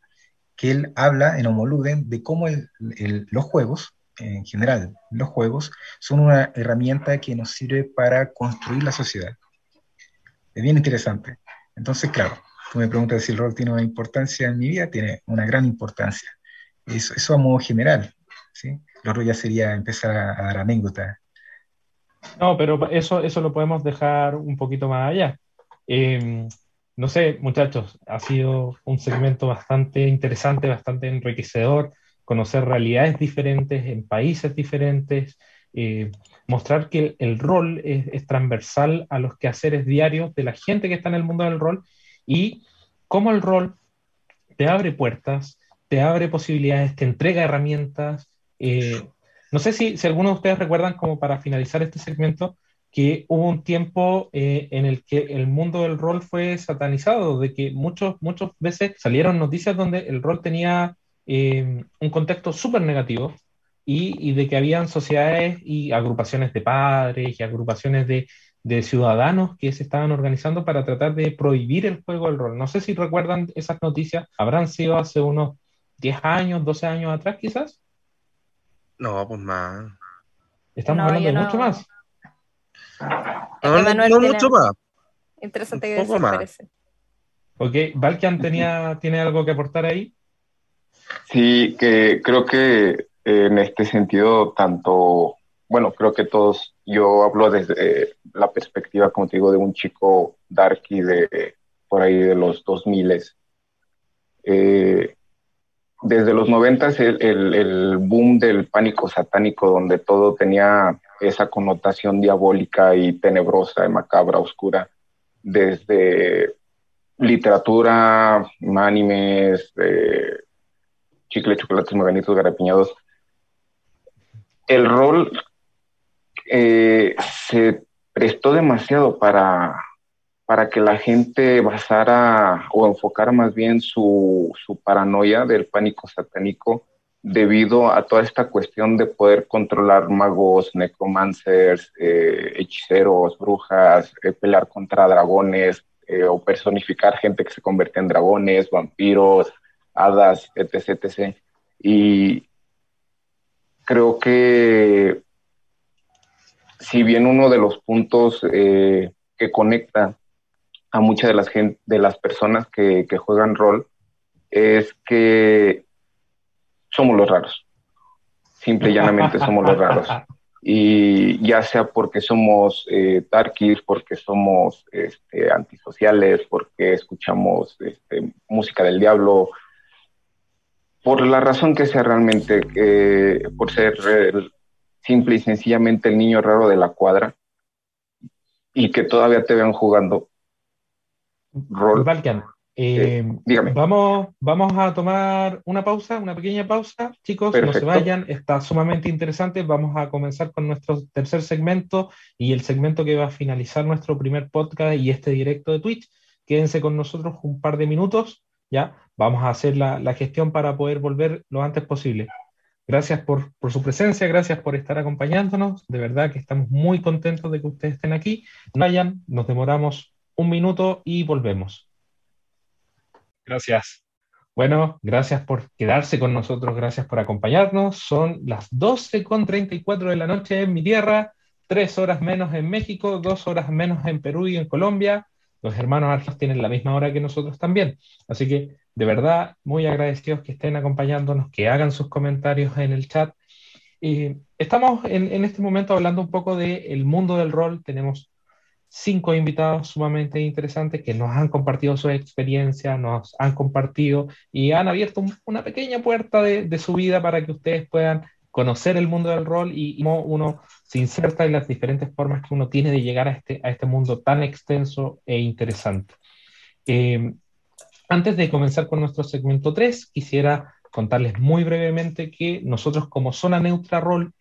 que él habla en Homo Ludens de cómo los juegos, en general, los juegos, son una herramienta que nos sirve para construir la sociedad. Es bien interesante. Entonces, claro, tú me preguntas si el rol tiene una importancia en mi vida, tiene una gran importancia. Eso, eso a modo general, ¿sí? Lo otro ya sería empezar a, dar anécdotas. No, pero eso, eso lo podemos dejar un poquito más allá. Em, no sé, muchachos, ha sido un segmento bastante interesante, bastante enriquecedor, conocer realidades diferentes en países diferentes, eh, mostrar que el, rol es, transversal a los quehaceres diarios de la gente que está en el mundo del rol y cómo el rol te abre puertas, te abre posibilidades, te entrega herramientas, eh, no sé si, si algunos de ustedes recuerdan, como para finalizar este segmento, que hubo un tiempo eh, en el que el mundo del rol fue satanizado, de que muchos, muchas veces salieron noticias donde el rol tenía eh, un contexto súper negativo y, y, de que habían sociedades y agrupaciones de padres y agrupaciones de, de, ciudadanos que se estaban organizando para tratar de prohibir el juego del rol. No sé si recuerdan esas noticias, habrán sido hace unos 10 años, 12 años atrás quizás. No, pues más. Estamos hablando de mucho más. No, no, mucho más. Interesante que eso parece. Ok, Valkian tenía, [LAUGHS] ¿tiene algo que aportar ahí? Sí, que creo que en este sentido, tanto, bueno, creo que todos, yo hablo desde la perspectiva, como te digo, de un chico darky de por ahí de los 2000 eh, desde los noventas el, el, boom del pánico satánico, donde todo tenía esa connotación diabólica y tenebrosa, y macabra, oscura, desde literatura, animes, eh, chicle, chocolates, maganitos, garapiñados. El rol eh, se prestó demasiado para para que la gente basara o enfocara más bien su, su paranoia del pánico satánico debido a toda esta cuestión de poder controlar magos, necromancers, eh, hechiceros, brujas, eh, pelear contra dragones eh, o personificar gente que se convierte en dragones, vampiros, hadas, etc. etc. Y creo que si bien uno de los puntos que conecta a muchas de las, de las personas que, juegan rol es que somos los raros. Simple y llanamente somos los raros. Y ya sea porque somos eh, darkies, porque somos este, antisociales, porque escuchamos este, música del diablo, por la razón que sea realmente, eh, por ser simple y sencillamente el niño raro de la cuadra y que todavía te vean jugando, Rol. Eh, vamos, vamos a tomar una pausa, una pequeña pausa. Chicos, no se vayan, está sumamente interesante. Vamos a comenzar con nuestro tercer segmento y el segmento que va a finalizar nuestro primer podcast y este directo de Twitch. Quédense con nosotros un par de minutos, ¿ya? Vamos a hacer la, la gestión para poder volver lo antes posible. Gracias por, por, su presencia, gracias por estar acompañándonos. De verdad que estamos muy contentos de que ustedes estén aquí. No vayan, nos demoramos un minuto y volvemos. Gracias. Bueno, gracias por quedarse con nosotros, gracias por acompañarnos. Son las 12 con 34 de la noche en mi tierra, tres horas menos en México, dos horas menos en Perú y en Colombia. Los hermanos argentinos tienen la misma hora que nosotros también. Así que, de verdad, muy agradecidos que estén acompañándonos, que hagan sus comentarios en el chat. y estamos en, este momento hablando un poco del mundo del rol. Tenemos cinco invitados sumamente interesantes que nos han compartido su experiencia, nos han compartido y han abierto una pequeña puerta de, su vida para que ustedes puedan conocer el mundo del rol y cómo uno se inserta en las diferentes formas que uno tiene de llegar a este, a este mundo tan extenso e interesante. Eh, antes de comenzar con nuestro segmento 3, quisiera contarles muy brevemente que nosotros como Zona Neutra Rol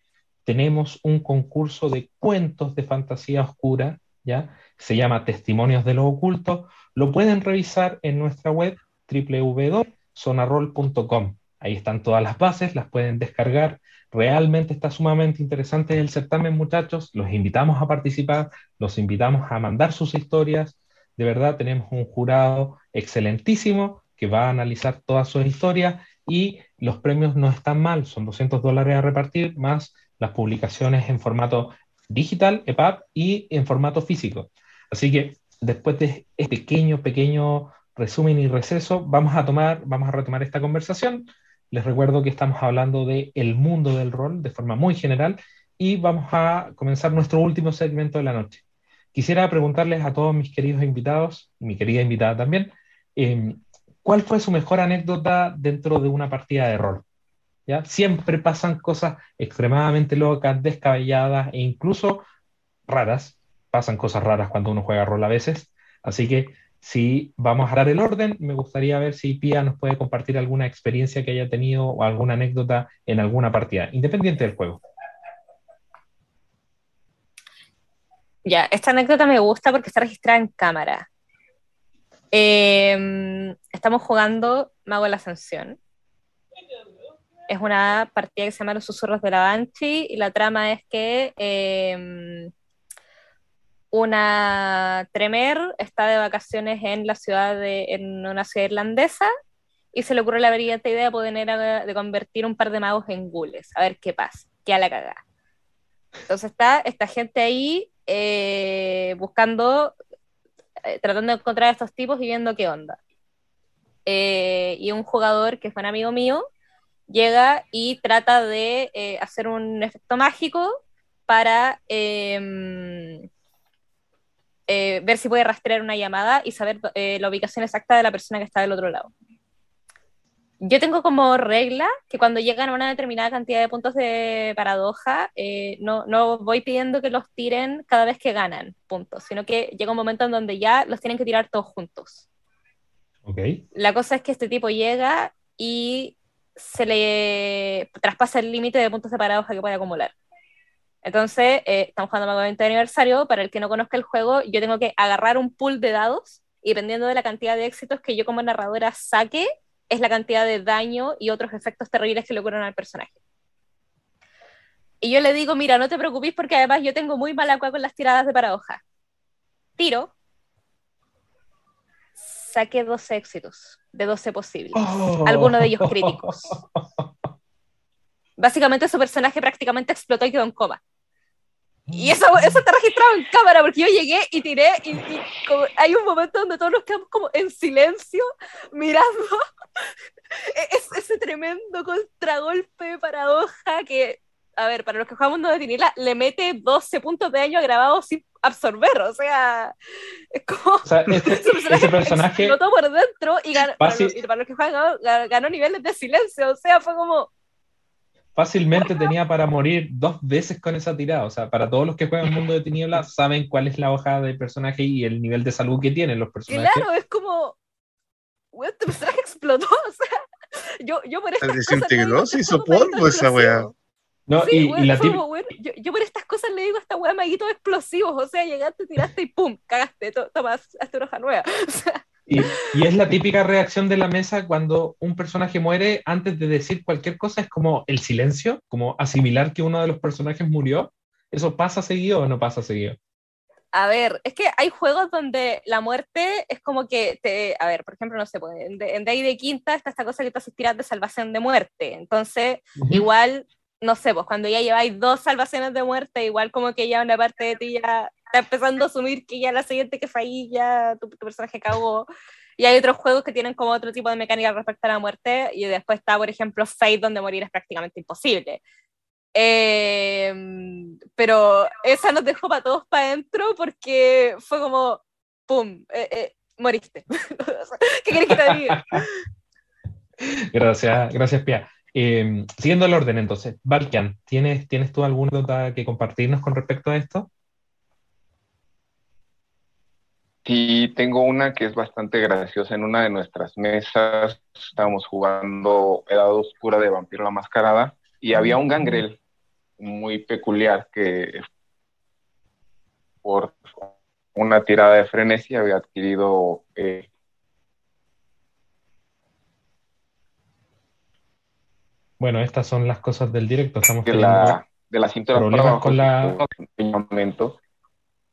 tenemos un concurso de cuentos de fantasía oscura ¿ya? Se llama Testimonios de lo Oculto. Lo pueden revisar en nuestra web www.sonarol.com. Ahí están todas las bases, las pueden descargar. Realmente está sumamente interesante el certamen, muchachos. Los invitamos a participar, los invitamos a mandar sus historias. De verdad, tenemos un jurado excelentísimo que va a analizar todas sus historias y los premios no están mal, son 200 dólares a repartir más las publicaciones en formato digital, EPUB, y en formato físico. Así que después de este pequeño, pequeño resumen y receso, vamos a tomar, vamos a retomar esta conversación. Les recuerdo que estamos hablando de el mundo del rol de forma muy general y vamos a comenzar nuestro último segmento de la noche. Quisiera preguntarles a todos mis queridos invitados, mi querida invitada también, eh, ¿cuál fue su mejor anécdota dentro de una partida de rol? Siempre pasan cosas extremadamente locas, descabelladas e incluso raras. Pasan cosas raras cuando uno juega rol a veces. Así que si vamos a dar el orden, me gustaría ver si Pia nos puede compartir alguna experiencia que haya tenido o alguna anécdota en alguna partida, independiente del juego. Ya, esta anécdota me gusta porque está registrada en cámara. Eh, estamos jugando Mago de la Ascensión. Es una partida que se llama Los Susurros de la Banshee y la trama es que eh, una Tremer está de vacaciones en la ciudad de, en una ciudad irlandesa y se le ocurre la brillante idea de poder de convertir un par de magos en gules, a ver qué pasa, qué a la cagada. Entonces está esta gente ahí eh, buscando eh, tratando de encontrar a estos tipos y viendo qué onda. Eh, y un jugador que fue un amigo mío llega y trata de eh, hacer un efecto mágico para em, ver si puede rastrear una llamada y saber la ubicación exacta de la persona que está del otro lado yo tengo como regla que cuando llegan a una determinada cantidad de puntos de paradoja, eh, no, no, voy pidiendo que los tiren cada vez que ganan puntos, sino que llega un momento en donde ya los tienen que tirar todos juntos. Okay. La cosa es que este tipo llega y se le traspasa el límite de puntos de paradoja que puede acumular. Entonces, eh, estamos jugando Mago 20 de aniversario. Para el que no conozca el juego, yo tengo que agarrar un pool de dados y dependiendo de la cantidad de éxitos que yo como narradora saque, es la cantidad de daño y otros efectos terribles que le ocurren al personaje. Y yo le digo, mira, no te preocupes porque además yo tengo muy mala cueva con las tiradas de paradoja. Tiro. Saqué 12 éxitos de 12 posibles. Oh. Algunos de ellos críticos. [LAUGHS] Básicamente su personaje prácticamente explotó y quedó en coma. Y eso, eso está registrado en cámara porque yo llegué y tiré y, hay un momento donde todos nos quedamos como en silencio [LAUGHS] mirando [LAUGHS] e-, ese tremendo contragolpe de paradoja que, a ver, para los que jugamos no definirla, le mete 12 puntos de daño grabados sin absorber, o sea, es como... O sea, [LAUGHS] este, ese, personaje... Explotó por dentro y, ganó, para, los, y para los que juegan ganó, ganó niveles de silencio, o sea, fue como fácilmente tenía para morir dos veces con esa tirada. O sea, para todos los que juegan el mundo de tinieblas saben cuál es la hoja del personaje y el nivel de salud que tienen los personajes. Claro, es como. este personaje explotó. [LAUGHS] O sea, yo, yo por estas desintegró, se hizo polvo esa weá. No, y, la yo, yo, por estas cosas le digo a esta weá maguitos explosivos. O sea, llegaste, tiraste y pum, cagaste, tomas, hazte una hoja nueva. [LAUGHS] O sea, y, es la típica reacción de la mesa cuando un personaje muere, antes de decir cualquier cosa, es como el silencio, como asimilar que uno de los personajes murió. ¿Eso pasa seguido o no pasa seguido? A ver, es que hay juegos donde la muerte es como que te. A ver, por ejemplo, no sé, pues, en, en Day de Quinta está esta cosa que te hace tirar de salvación de muerte. Entonces, igual, no sé, pues cuando ya lleváis dos salvaciones de muerte, igual como que ya una parte de ti ya está empezando a asumir que ya la siguiente que ahí, ya tu, personaje acabó. Y hay otros juegos que tienen como otro tipo de mecánica respecto a la muerte. Y después está, por ejemplo, Fate, donde morir es prácticamente imposible. Em, pero esa nos dejó para todos para adentro porque fue como, ¡pum! Eh, eh, moriste. [LAUGHS] ¿Qué querés que te diga? Gracias, gracias, Pia. Em, siguiendo el orden, entonces, Balkan, ¿tienes, ¿tienes tú alguna nota que compartirnos con respecto a esto? Sí, tengo una que es bastante graciosa. En una de nuestras mesas estábamos jugando Edad Oscura de Vampiro la Mascarada y había un gangrel muy peculiar que por una tirada de frenesí había adquirido eh, Bueno, estas son las cosas del directo. Estamos de la, de la cintura para problemas abajo, con la- momento.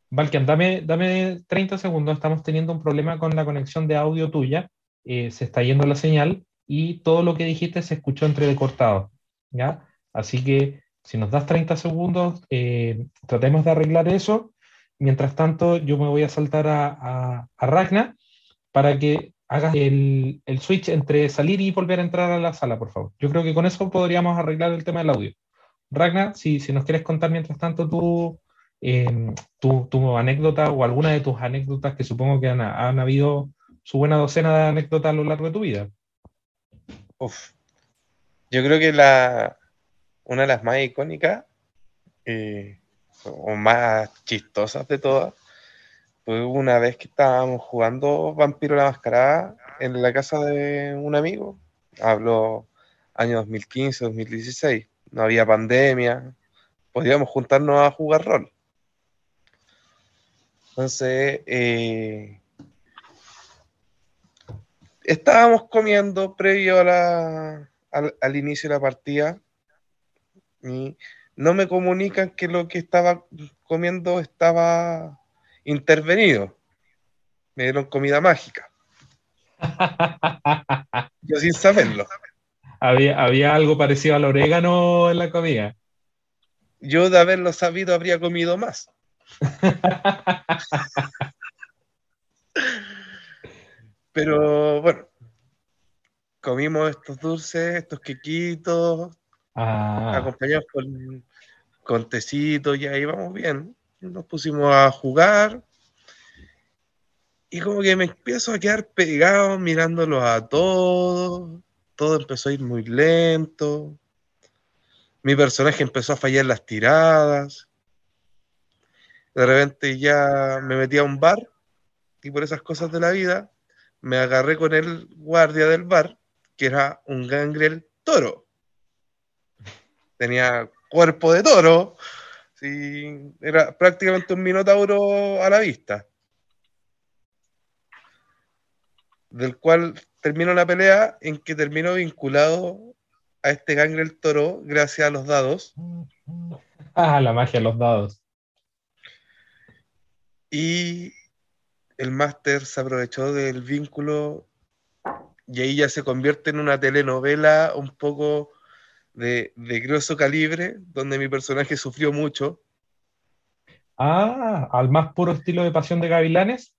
Valkian, dame, dame 30 segundos. Estamos teniendo un problema con la conexión de audio tuya. Eh, se está yendo la señal y todo lo que dijiste se escuchó entrecortado. ¿ya? Así que si nos das 30 segundos, eh, tratemos de arreglar eso. Mientras tanto, yo me voy a saltar a, a, a Ragnar para que hagas el, switch entre salir y volver a entrar a la sala, por favor. Yo creo que con eso podríamos arreglar el tema del audio. Ragnar, si, nos quieres contar mientras tanto eh, tu, tu anécdota o alguna de tus anécdotas que supongo que han, han habido su buena docena de anécdotas a lo largo de tu vida. Uf. Yo creo que la, una de las más icónicas eh, o más chistosas de todas fue una vez que estábamos jugando Vampiro la Mascarada en la casa de un amigo. Hablo año 2015, 2016. No había pandemia. Podíamos juntarnos a jugar rol. Entonces, eh, estábamos comiendo previo al, al inicio de la partida y no me comunican que lo que estaba comiendo estaba intervenido. Me dieron comida mágica. [LAUGHS] Yo sin saberlo. había, había algo parecido al orégano en la comida. Yo de haberlo sabido habría comido más. [LAUGHS] Pero bueno, comimos estos dulces, estos quequitos, Ah, acompañados con, con tecito, y ahí vamos bien. Nos pusimos a jugar y como que me empiezo a quedar pegado mirándolos a todos. Todo empezó a ir muy lento. Mi personaje empezó a fallar las tiradas. De repente ya me metí a un bar y por esas cosas de la vida me agarré con el guardia del bar, que era un gangrel toro tenía cuerpo de toro, sí, era prácticamente un minotauro a la vista. Del cual terminó la pelea en que terminó vinculado a este gangrel toro gracias a los dados. ah, la magia de los dados. Y el máster se aprovechó del vínculo y ahí ya se convierte en una telenovela un poco de, de grueso calibre, donde mi personaje sufrió mucho. Ah, al más puro estilo de Pasión de Gavilanes.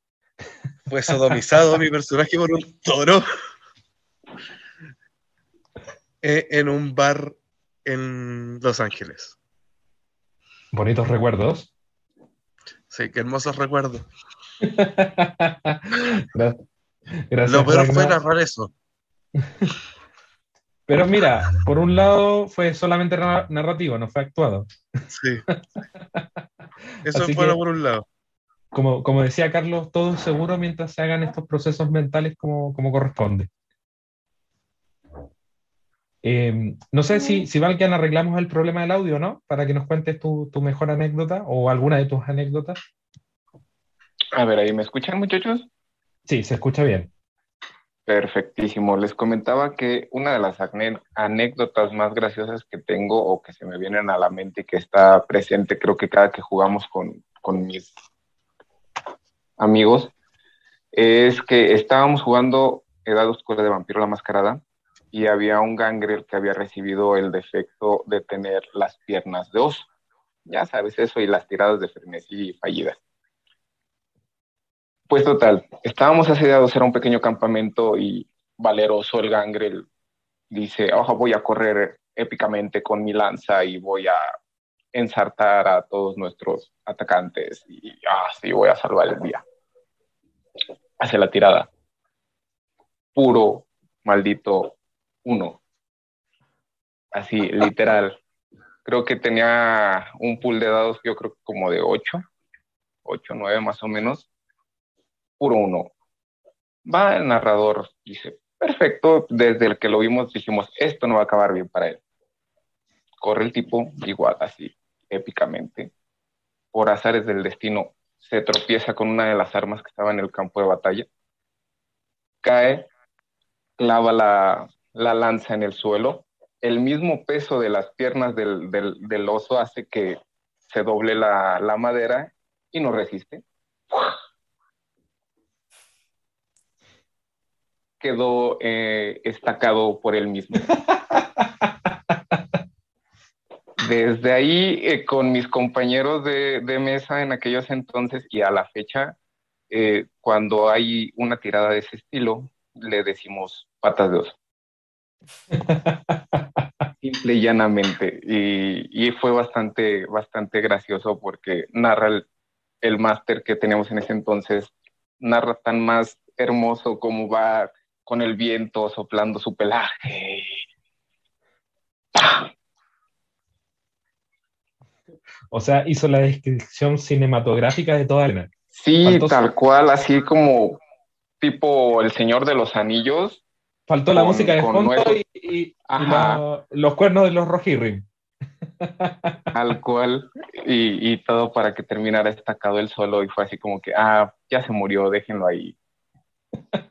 Fue sodomizado mi personaje por un toro eh, en un bar en Los Ángeles. Bonitos recuerdos. Sí, qué hermosos recuerdos. [LAUGHS] Gra- Gracias. Lo peor fue Ragnar. narrar eso. Pero mira, por un lado fue solamente na- narrativo, no fue actuado. Sí. [LAUGHS] Eso Así fue que- por un lado. Como, como decía Carlos, todo es seguro mientras se hagan estos procesos mentales como, como corresponde. Eh, no sé si, si Valkian arreglamos el problema del audio, ¿no? Para que nos cuentes tu, tu mejor anécdota o alguna de tus anécdotas. A ver, ahí me escuchan, muchachos. Sí, se escucha bien. Perfectísimo. Les comentaba que una de las anécdotas más graciosas que tengo o que se me vienen a la mente y que está presente, creo que cada que jugamos con, con mis amigos, es que estábamos jugando Edad Oscura de Vampiro la Mascarada y había un gangrel que había recibido el defecto de tener las piernas de oso. Ya sabes eso y las tiradas de frenesí fallidas. Pues total, estábamos asediados, era un pequeño campamento y valeroso el gangrel dice, ojo, voy a correr épicamente con mi lanza y voy a ensartar a todos nuestros atacantes y así voy a salvar el día. Hace la tirada. Puro, maldito, uno. Así, literal. Creo que tenía un pool de dados, yo creo como de ocho, ocho, nueve más o menos puro uno. Va el narrador, dice, perfecto, desde el que lo vimos dijimos, esto no va a acabar bien para él. Corre el tipo, igual, así, épicamente. Por azares del destino, se tropieza con una de las armas que estaba en el campo de batalla. Cae, clava la, la lanza en el suelo, el mismo peso de las piernas del, del, oso hace que se doble la, la madera y no resiste. Quedó eh, estacado por él mismo. [LAUGHS] Desde ahí, eh, con mis compañeros de, de, mesa en aquellos entonces y a la fecha, eh, cuando hay una tirada de ese estilo, le decimos patas de oso. [LAUGHS] Simple y llanamente. Y, fue bastante, bastante gracioso porque narra el, el máster que tenemos en ese entonces, narra tan más hermoso como va con el viento soplando su pelaje. O sea, hizo la descripción cinematográfica de toda la Sí, tal cual, así como tipo El Señor de los Anillos. Faltó la música de fondo y, los cuernos de los Rohirrim. Tal cual, y, y, todo para que terminara destacado el solo y fue así como que, ah, ya se murió, déjenlo ahí. [LAUGHS]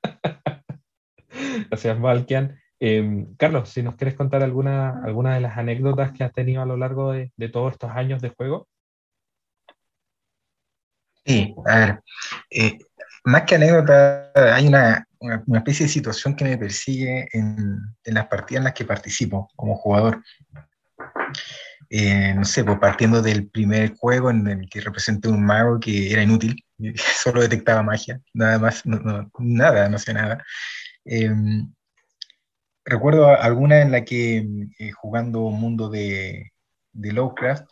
[LAUGHS] Gracias, Valkian. Em, Carlos, si nos quieres contar alguna, alguna de las anécdotas que has tenido a lo largo de, de todos estos años de juego. Sí, a ver, eh, más que anécdota, hay una, una, especie de situación que me persigue en, en, las partidas en las que participo como jugador. Eh, no sé, pues partiendo del primer juego en el que representé un mago que era inútil, [LAUGHS] solo detectaba magia, nada más, no, nada, no sé nada. Eh, recuerdo alguna en la que eh, jugando un mundo de, Lovecraft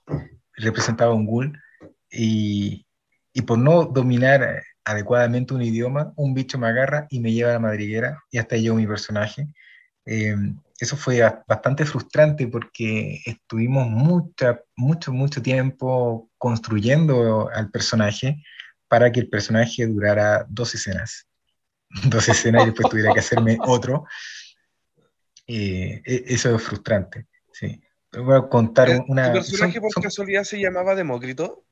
representaba un ghoul y, por no dominar adecuadamente un idioma, un bicho me agarra y me lleva a la madriguera y hasta yo mi personaje. Eh, eso fue bastante frustrante porque estuvimos mucha, mucho, mucho tiempo construyendo al personaje para que el personaje durara dos escenas. Dos escenas y después tuviera que hacerme otro. Eh, eso es frustrante. Sí. Voy a contar ¿Tu una. personaje por casualidad se llamaba Demócrito?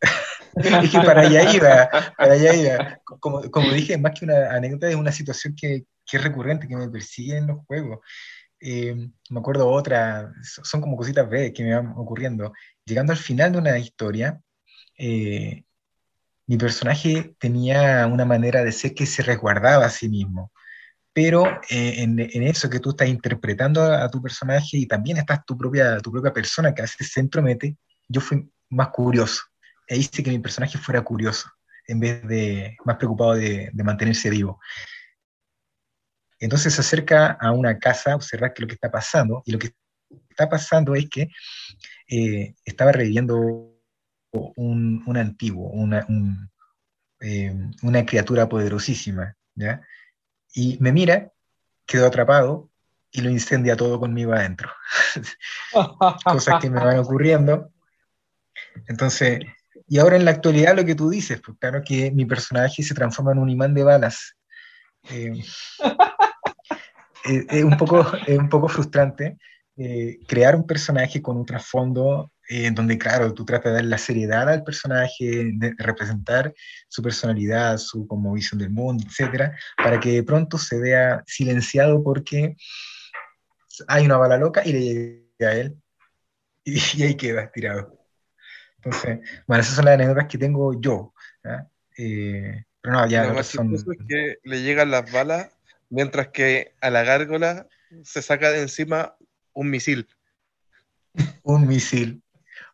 [LAUGHS] es que para allá iba, para allá iba. Como, como dije, más que una anécdota, es una situación que, que es recurrente, que me persigue en los juegos. Eh, me acuerdo otra, son como cositas breves que me van ocurriendo. Llegando al final de una historia, eh, mi personaje tenía una manera de ser que se resguardaba a sí mismo. Pero eh, en, en, eso que tú estás interpretando a, a, tu personaje y también estás tu propia, tu propia persona que a veces se entromete, yo fui más curioso e hice que mi personaje fuera curioso, en vez de más preocupado de, mantenerse vivo. Entonces se acerca a una casa a observar qué lo que está pasando, y lo que está pasando es que eh, estaba reviviendo un, un antiguo, una, un, eh, una, criatura poderosísima, ¿ya? Y me mira, quedó atrapado y lo incendia todo conmigo adentro. [LAUGHS] Cosas que me van ocurriendo. Entonces, y ahora en la actualidad lo que tú dices, pues claro que mi personaje se transforma en un imán de balas. Eh, [LAUGHS] es, es, un poco, es un poco frustrante eh, crear un personaje con un trasfondo en donde, claro, tú tratas de dar la seriedad al personaje, de representar su personalidad, su como visión del mundo, etcétera, para que de pronto se vea silenciado porque hay una bala loca y le llega a él y, y ahí queda tirado. Entonces, bueno, esas son las anécdotas que tengo yo. Eh, pero no, ya Lo más son... es que le llegan las balas mientras que a la gárgola se saca de encima un misil. un misil.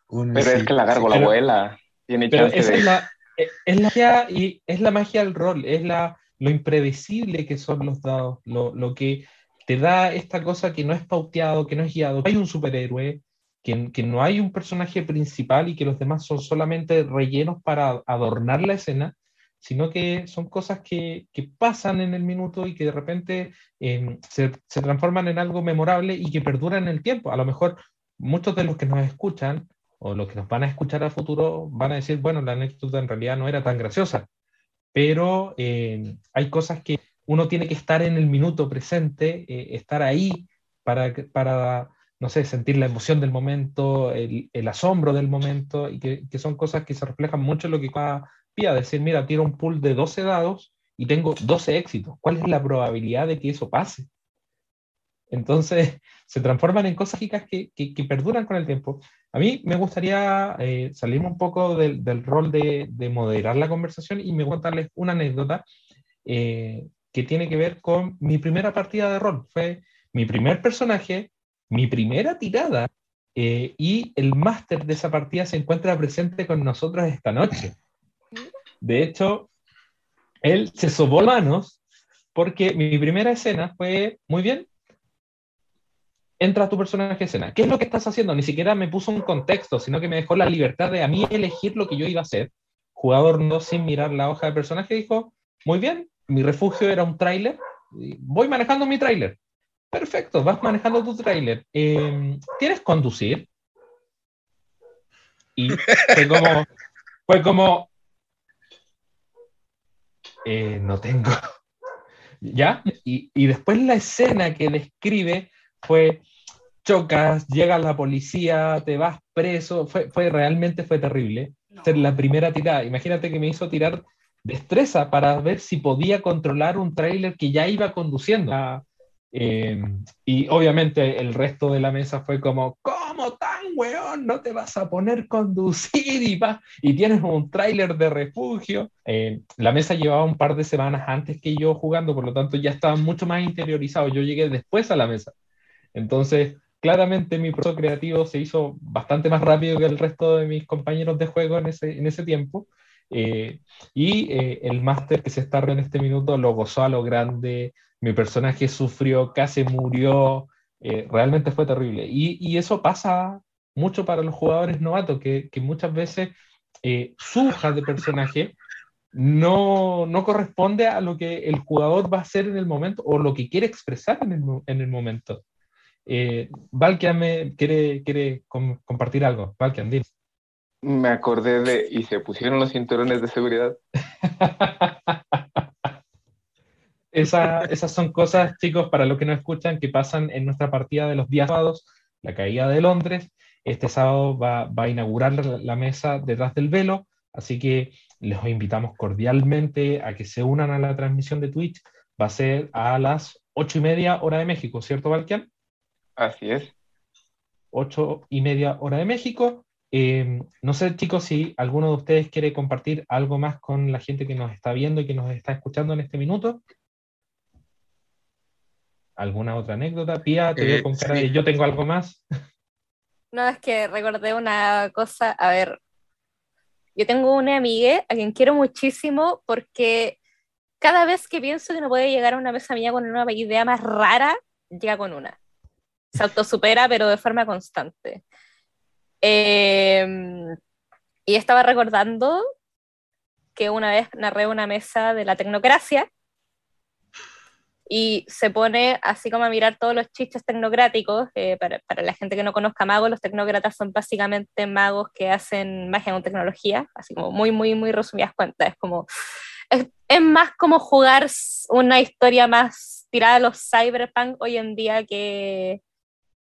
Pero es que la gárgola Pero- vuela. Tiene Pero chance esa de... es la, eh, es la magia y es la magia del rol, es la, lo imprevisible que son los dados, lo, lo que te da esta cosa que no es pauteado, que no es guiado. Hay un superhéroe, que, que no hay un personaje principal y que los demás son solamente rellenos para adornar la escena, sino que son cosas que, que pasan en el minuto y que de repente eh, se, se transforman en algo memorable y que perduran en el tiempo. A lo mejor muchos de los que nos escuchan o los que nos van a escuchar a futuro van a decir, bueno, la anécdota en realidad no era tan graciosa, pero eh, hay cosas que uno tiene que estar en el minuto presente, eh, estar ahí para, para, no sé, sentir la emoción del momento, el, asombro del momento, y que, que, son cosas que se reflejan mucho en lo que Pía, decir, mira, tiro un pool de 12 dados y tengo 12 éxitos. ¿Cuál es la probabilidad de que eso pase? Entonces [LAUGHS] se transforman en cosas que, que, perduran con el tiempo. A mí me gustaría eh, salirme un poco del, del rol de, de, moderar la conversación y me contarles una anécdota eh, que tiene que ver con mi primera partida de rol. Fue mi primer personaje, mi primera tirada eh, y el máster de esa partida se encuentra presente con nosotros esta noche. De hecho, él se sobó manos porque mi primera escena fue, muy bien, entra tu personaje escena. ¿Qué es lo que estás haciendo? Ni siquiera me puso un contexto, sino que me dejó la libertad de a mí elegir lo que yo iba a hacer. Jugador no sin mirar la hoja de personaje dijo, muy bien, mi refugio era un tráiler, voy manejando mi tráiler. Perfecto, vas manejando tu tráiler. ¿Quieres conducir? Y fue como, fue como, eh, no tengo. [LAUGHS] ¿Ya? Y, y, después la escena que describe fue, chocas, llega la policía, te vas preso, fue, fue realmente fue terrible. Ser la primera tirada. Imagínate que me hizo tirar destreza para ver si podía controlar un tráiler que ya iba conduciendo. Eh, y obviamente el resto de la mesa fue como, ¿cómo tan weón? No te vas a poner conducir y, va, y tienes un tráiler de refugio. Eh, la mesa llevaba un par de semanas antes que yo jugando, por lo tanto ya estaba mucho más interiorizado. Yo llegué después a la mesa. Entonces, claramente mi proceso creativo se hizo bastante más rápido que el resto de mis compañeros de juego en ese, en ese tiempo. Eh, y eh, el máster que se está en este minuto lo gozó a lo grande, mi personaje sufrió, casi murió, eh, realmente fue terrible. Y, y, eso pasa mucho para los jugadores novatos, que, que muchas veces su hoja de personaje no, no, corresponde a lo que el jugador va a hacer en el momento o lo que quiere expresar en el, en el momento. Valkian me quiere, quiere compartir algo. Valkian, dime. Me acordé de. y se pusieron los cinturones de seguridad. [LAUGHS] esas son cosas, chicos, para los que no escuchan, que pasan en nuestra partida de los días sábados, la caída de Londres. Este sábado va, a inaugurar la, mesa detrás del velo, así que les invitamos cordialmente a que se unan a la transmisión de Twitch. Va a ser a las ocho y media hora de México, ¿cierto, Valkian? Así es. Ocho y media hora de México. Em, no sé, chicos, si alguno de ustedes quiere compartir algo más con la gente que nos está viendo y que nos está escuchando en este minuto. ¿Alguna otra anécdota? Pía, te veo con cara de yo tengo algo más. No, es que recordé una cosa. A ver, yo tengo una amiga a quien quiero muchísimo porque cada vez que pienso que no puede llegar a una mesa mía con una idea más rara, llega con una. Se autosupera, pero de forma constante. Em, y estaba recordando que una vez narré una mesa de la tecnocracia y se pone así como a mirar todos los chistes tecnocráticos. para, para, la gente que no conozca magos, los tecnócratas son básicamente magos que hacen magia con tecnología, así como muy, muy, muy resumidas cuentas. Es como, es, es más como jugar una historia más tirada a los cyberpunk hoy en día que,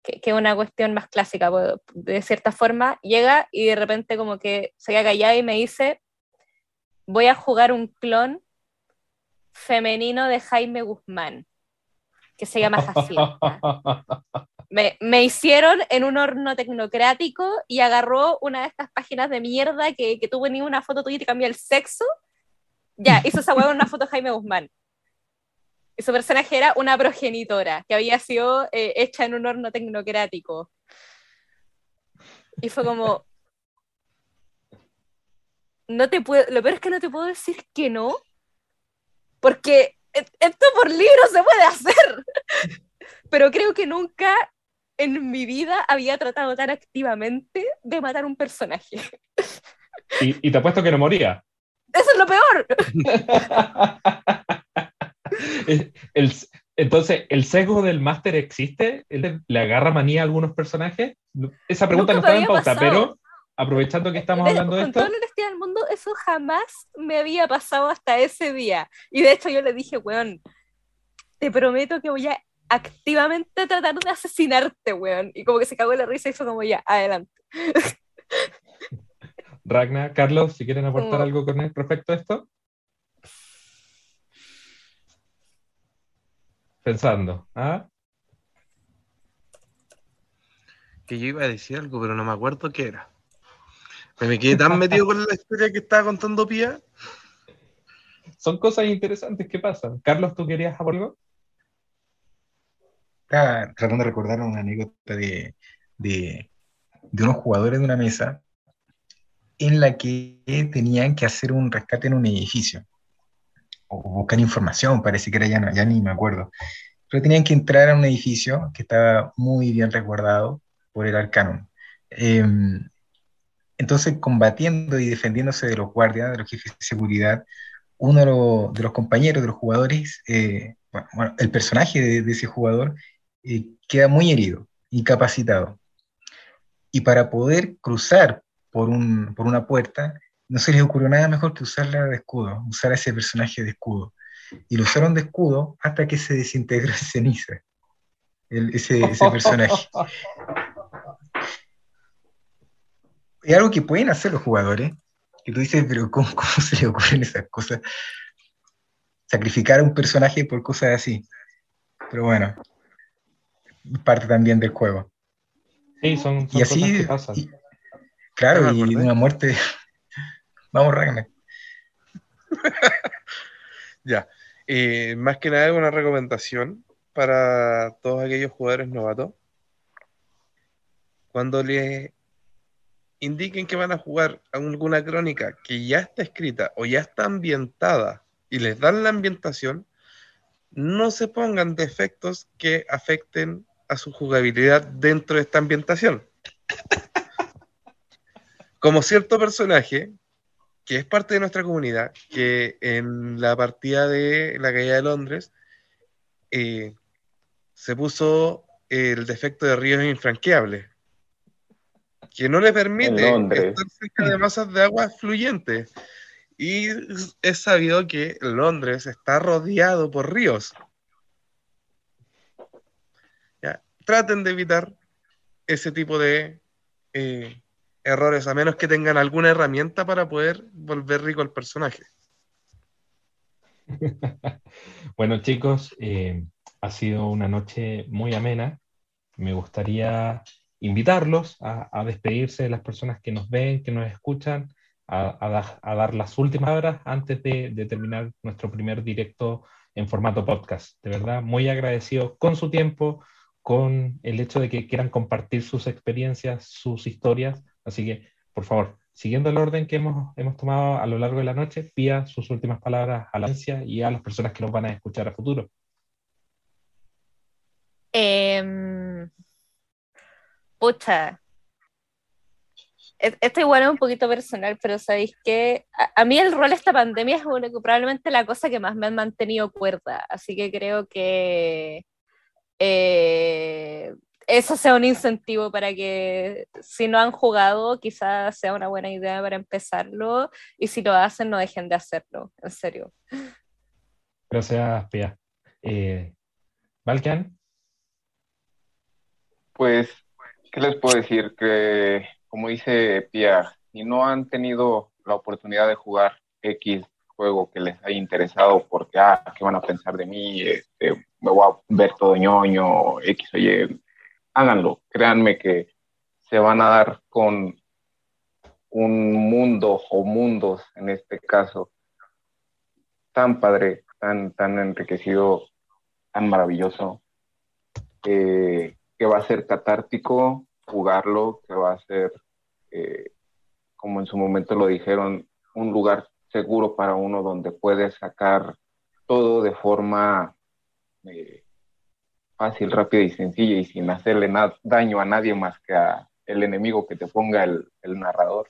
que, que, una cuestión más clásica, de cierta forma, llega y de repente como que se queda callada y me dice, voy a jugar un clon femenino de Jaime Guzmán, que se llama Jacinta. [LAUGHS] Me, me, hicieron en un horno tecnocrático y agarró una de estas páginas de mierda que, que tú ni una foto tuya y te cambia el sexo. Ya, hizo esa hueá una foto de Jaime Guzmán y su personaje era una progenitora que había sido eh, hecha en un horno tecnocrático. Y fue como, no te puedo, lo peor es que no te puedo decir que no, porque esto por libro se puede hacer, pero creo que nunca en mi vida había tratado tan activamente de matar un personaje. Y, y te apuesto que no moría. Eso es lo peor. [LAUGHS] [LAUGHS] el, entonces, ¿el sesgo del máster existe? ¿Le agarra manía a algunos personajes? Esa pregunta no estaba en pauta, pero aprovechando que estamos hablando de, esto. Con toda la honestidad del mundo, eso jamás me había pasado hasta ese día. Y de hecho, yo le dije, weón, te prometo que voy a activamente tratar de asesinarte, weón. Y como que se cagó la risa y fue como, ya, adelante. [LAUGHS] Ragna, Carlos, si quieren aportar algo con respecto a esto. Pensando. ¿ah? que yo iba a decir algo, pero no me acuerdo qué era. Me quedé tan metido con la historia que estaba contando Pía. Son cosas interesantes que pasan. Carlos, ¿tú querías algo? Estaba tratando de recordar una anécdota de, de, de unos jugadores de una mesa en la que tenían que hacer un rescate en un edificio o buscar información, parece que era ya, ya ni me acuerdo. Pero tenían que entrar a un edificio que estaba muy bien resguardado por el arcano. Em, entonces, combatiendo y defendiéndose de los guardias, de los jefes de seguridad, uno de los, compañeros, de los jugadores, eh, bueno, el personaje de, ese jugador eh, queda muy herido, incapacitado. Y para poder cruzar por, un, por una puerta, no se les ocurrió nada mejor que usarla de escudo, usar a ese personaje de escudo. Y lo usaron de escudo hasta que se desintegró en ceniza, ese, ese personaje. [LAUGHS] es algo que pueden hacer los jugadores, que tú dices, pero ¿cómo, cómo se le ocurren esas cosas? Sacrificar a un personaje por cosas así. Pero bueno, parte también del juego. Sí, son, y así, cosas que pasan. claro, y una muerte Vamos, Ragnar. [LAUGHS] ya. Más que nada, una recomendación para todos aquellos jugadores novatos. Cuando les indiquen que van a jugar alguna crónica que ya está escrita o ya está ambientada y les dan la ambientación, no se pongan defectos que afecten a su jugabilidad dentro de esta ambientación. Como cierto personaje que es parte de nuestra comunidad, que en la partida de la caída de Londres eh, se puso el defecto de ríos infranqueables, que no le permite estar cerca de masas de agua fluyentes. Y es sabido que Londres está rodeado por ríos. Traten de evitar ese tipo de eh, errores, a menos que tengan alguna herramienta para poder volver rico el personaje. [LAUGHS] bueno, chicos, eh, ha sido una noche muy amena. Me gustaría invitarlos a, despedirse de las personas que nos ven, que nos escuchan, a, dar las últimas horas antes de, de, terminar nuestro primer directo en formato podcast. De verdad, muy agradecido con su tiempo, con el hecho de que quieran compartir sus experiencias, sus historias Así que, por favor, siguiendo el orden que hemos, hemos tomado a lo largo de la noche, pida sus últimas palabras a la audiencia y a las personas que nos van a escuchar a futuro. Eh, pucha. E-, esto igual es un poquito personal, pero sabéis que a, mí el rol de esta pandemia es probablemente la cosa que más me ha mantenido cuerda, así que creo que eh, eso sea un incentivo para que si no han jugado, quizás sea una buena idea para empezarlo y si lo hacen, no dejen de hacerlo, en serio. Gracias, Pia. Eh, ¿Balkan? Pues, ¿qué les puedo decir? Que, como dice Pia, si no han tenido la oportunidad de jugar X juego que les haya interesado porque, ah, ¿qué van a pensar de mí? Este, me voy a ver todo ñoño, X o Y háganlo, créanme que se van a dar con un mundo o mundos en este caso tan padre, tan, tan enriquecido, tan maravilloso, que va a ser catártico jugarlo, que va a ser, eh, como en su momento lo dijeron, un lugar seguro para uno donde puedes sacar todo de forma eh, fácil, rápida y sencilla y sin hacerle daño a nadie más que a el enemigo que te ponga el, narrador.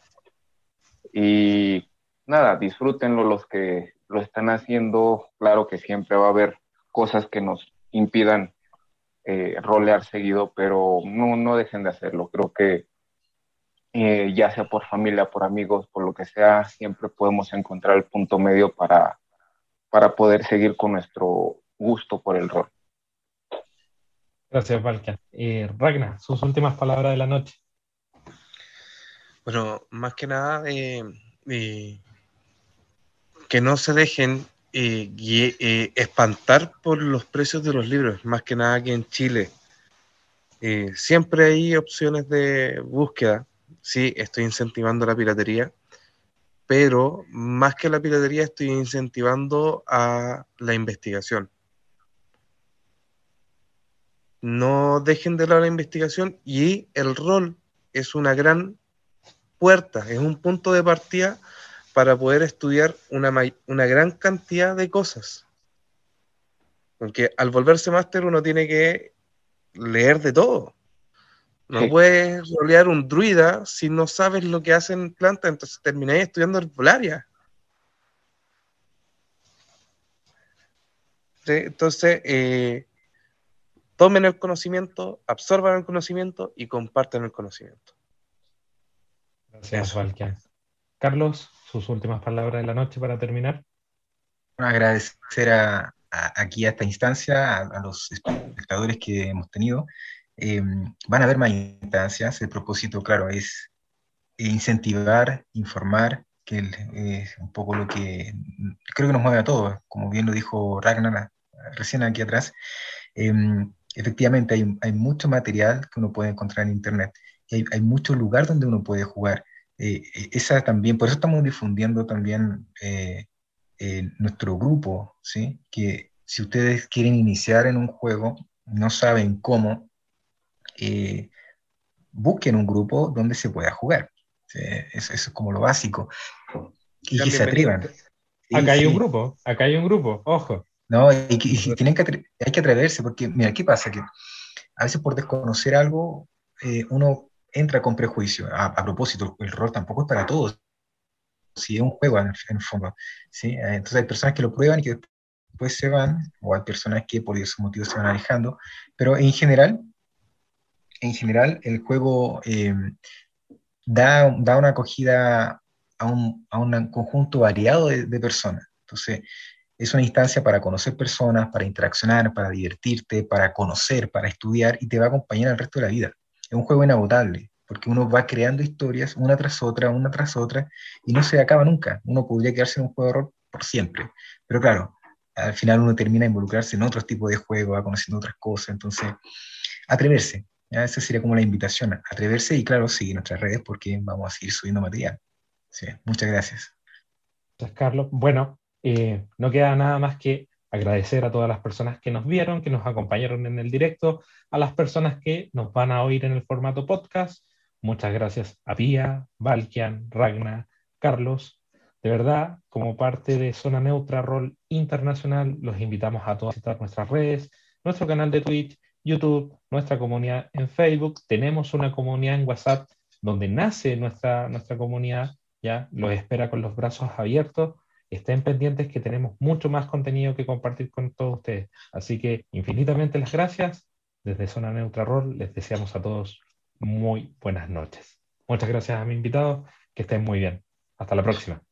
Y nada, disfrútenlo los que lo están haciendo. Claro que siempre va a haber cosas que nos impidan eh, rolear seguido, pero no, no dejen de hacerlo. Creo que eh, ya sea por familia, por amigos, por lo que sea, siempre podemos encontrar el punto medio para, para poder seguir con nuestro gusto por el rol. Gracias, Valkia. Eh, Ragnar, sus últimas palabras de la noche. Bueno, más que nada, eh, eh, que no se dejen espantar por los precios de los libros, más que nada que en Chile. Eh, siempre hay opciones de búsqueda. Sí, estoy incentivando la piratería, pero más que la piratería estoy incentivando a la investigación. No dejen de lado la investigación y el rol es una gran puerta, es un punto de partida para poder estudiar una, una gran cantidad de cosas. Porque al volverse máster uno tiene que leer de todo. No puedes rolear un druida si no sabes lo que hacen plantas, entonces termináis estudiando herbolaria. ¿Sí? Entonces, eh, tomen el conocimiento, absorban el conocimiento y comparten el conocimiento. Gracias, Valkia. Carlos, sus últimas palabras de la noche para terminar. agradecer a, aquí a esta instancia, a, los espectadores que hemos tenido. Em, van a haber más instancias. El propósito, claro, es incentivar, informar, que es un poco lo que creo que nos mueve a todos, como bien lo dijo Ragnar recién aquí atrás. Em, efectivamente, hay, hay, mucho material que uno puede encontrar en Internet y hay, hay mucho lugar donde uno puede jugar. Eh, esa también, por eso estamos difundiendo también eh, nuestro grupo, ¿sí? Que si ustedes quieren iniciar en un juego, no saben cómo, eh, busquen un grupo donde se pueda jugar. Eso, es como lo básico. Y que se atrevan. acá hay un grupo, acá hay un grupo, ojo. No, y, tienen que hay que atreverse, porque mira, ¿qué pasa? Que a veces por desconocer algo, eh, uno entra con prejuicio. A, propósito, el rol tampoco es para todos si es un juego en el, fondo. ¿sí? Eh, entonces hay personas que lo prueban y que después se van, o hay personas que por esos motivos se van alejando, pero en general, en general el juego eh, da, da, una acogida a un, a un conjunto variado de, de, personas. Entonces, es una instancia para conocer personas, para interaccionar, para divertirte, para conocer, para estudiar y te va a acompañar el resto de la vida. Es un juego inagotable porque uno va creando historias una tras otra, una tras otra, y no se acaba nunca. Uno podría quedarse en un juego de rol por siempre. Pero claro, al final uno termina involucrarse en otros tipos de juegos, va conociendo otras cosas, entonces, atreverse. Esa sería como la invitación, atreverse y claro, seguir nuestras redes porque vamos a seguir subiendo material. Sí, muchas. Gracias, Carlos. Bueno, eh, no queda nada más que agradecer a todas las personas que nos vieron, que nos acompañaron en el directo, a las personas que nos van a oír en el formato podcast Muchas gracias a Pía, Valkian, Ragna, Carlos. De verdad, como parte de Zona Neutra Rol Internacional, los invitamos a visitar nuestras redes, nuestro canal de Twitch, YouTube, nuestra comunidad en Facebook. Tenemos una comunidad en WhatsApp donde nace nuestra, nuestra comunidad, ya los espera con los brazos abiertos. Estén pendientes que tenemos mucho más contenido que compartir con todos ustedes. Así que infinitamente las gracias. Desde Zona Neutra Rol les deseamos a todos muy buenas noches. Muchas gracias a mi invitado, que estén muy bien. Hasta la próxima.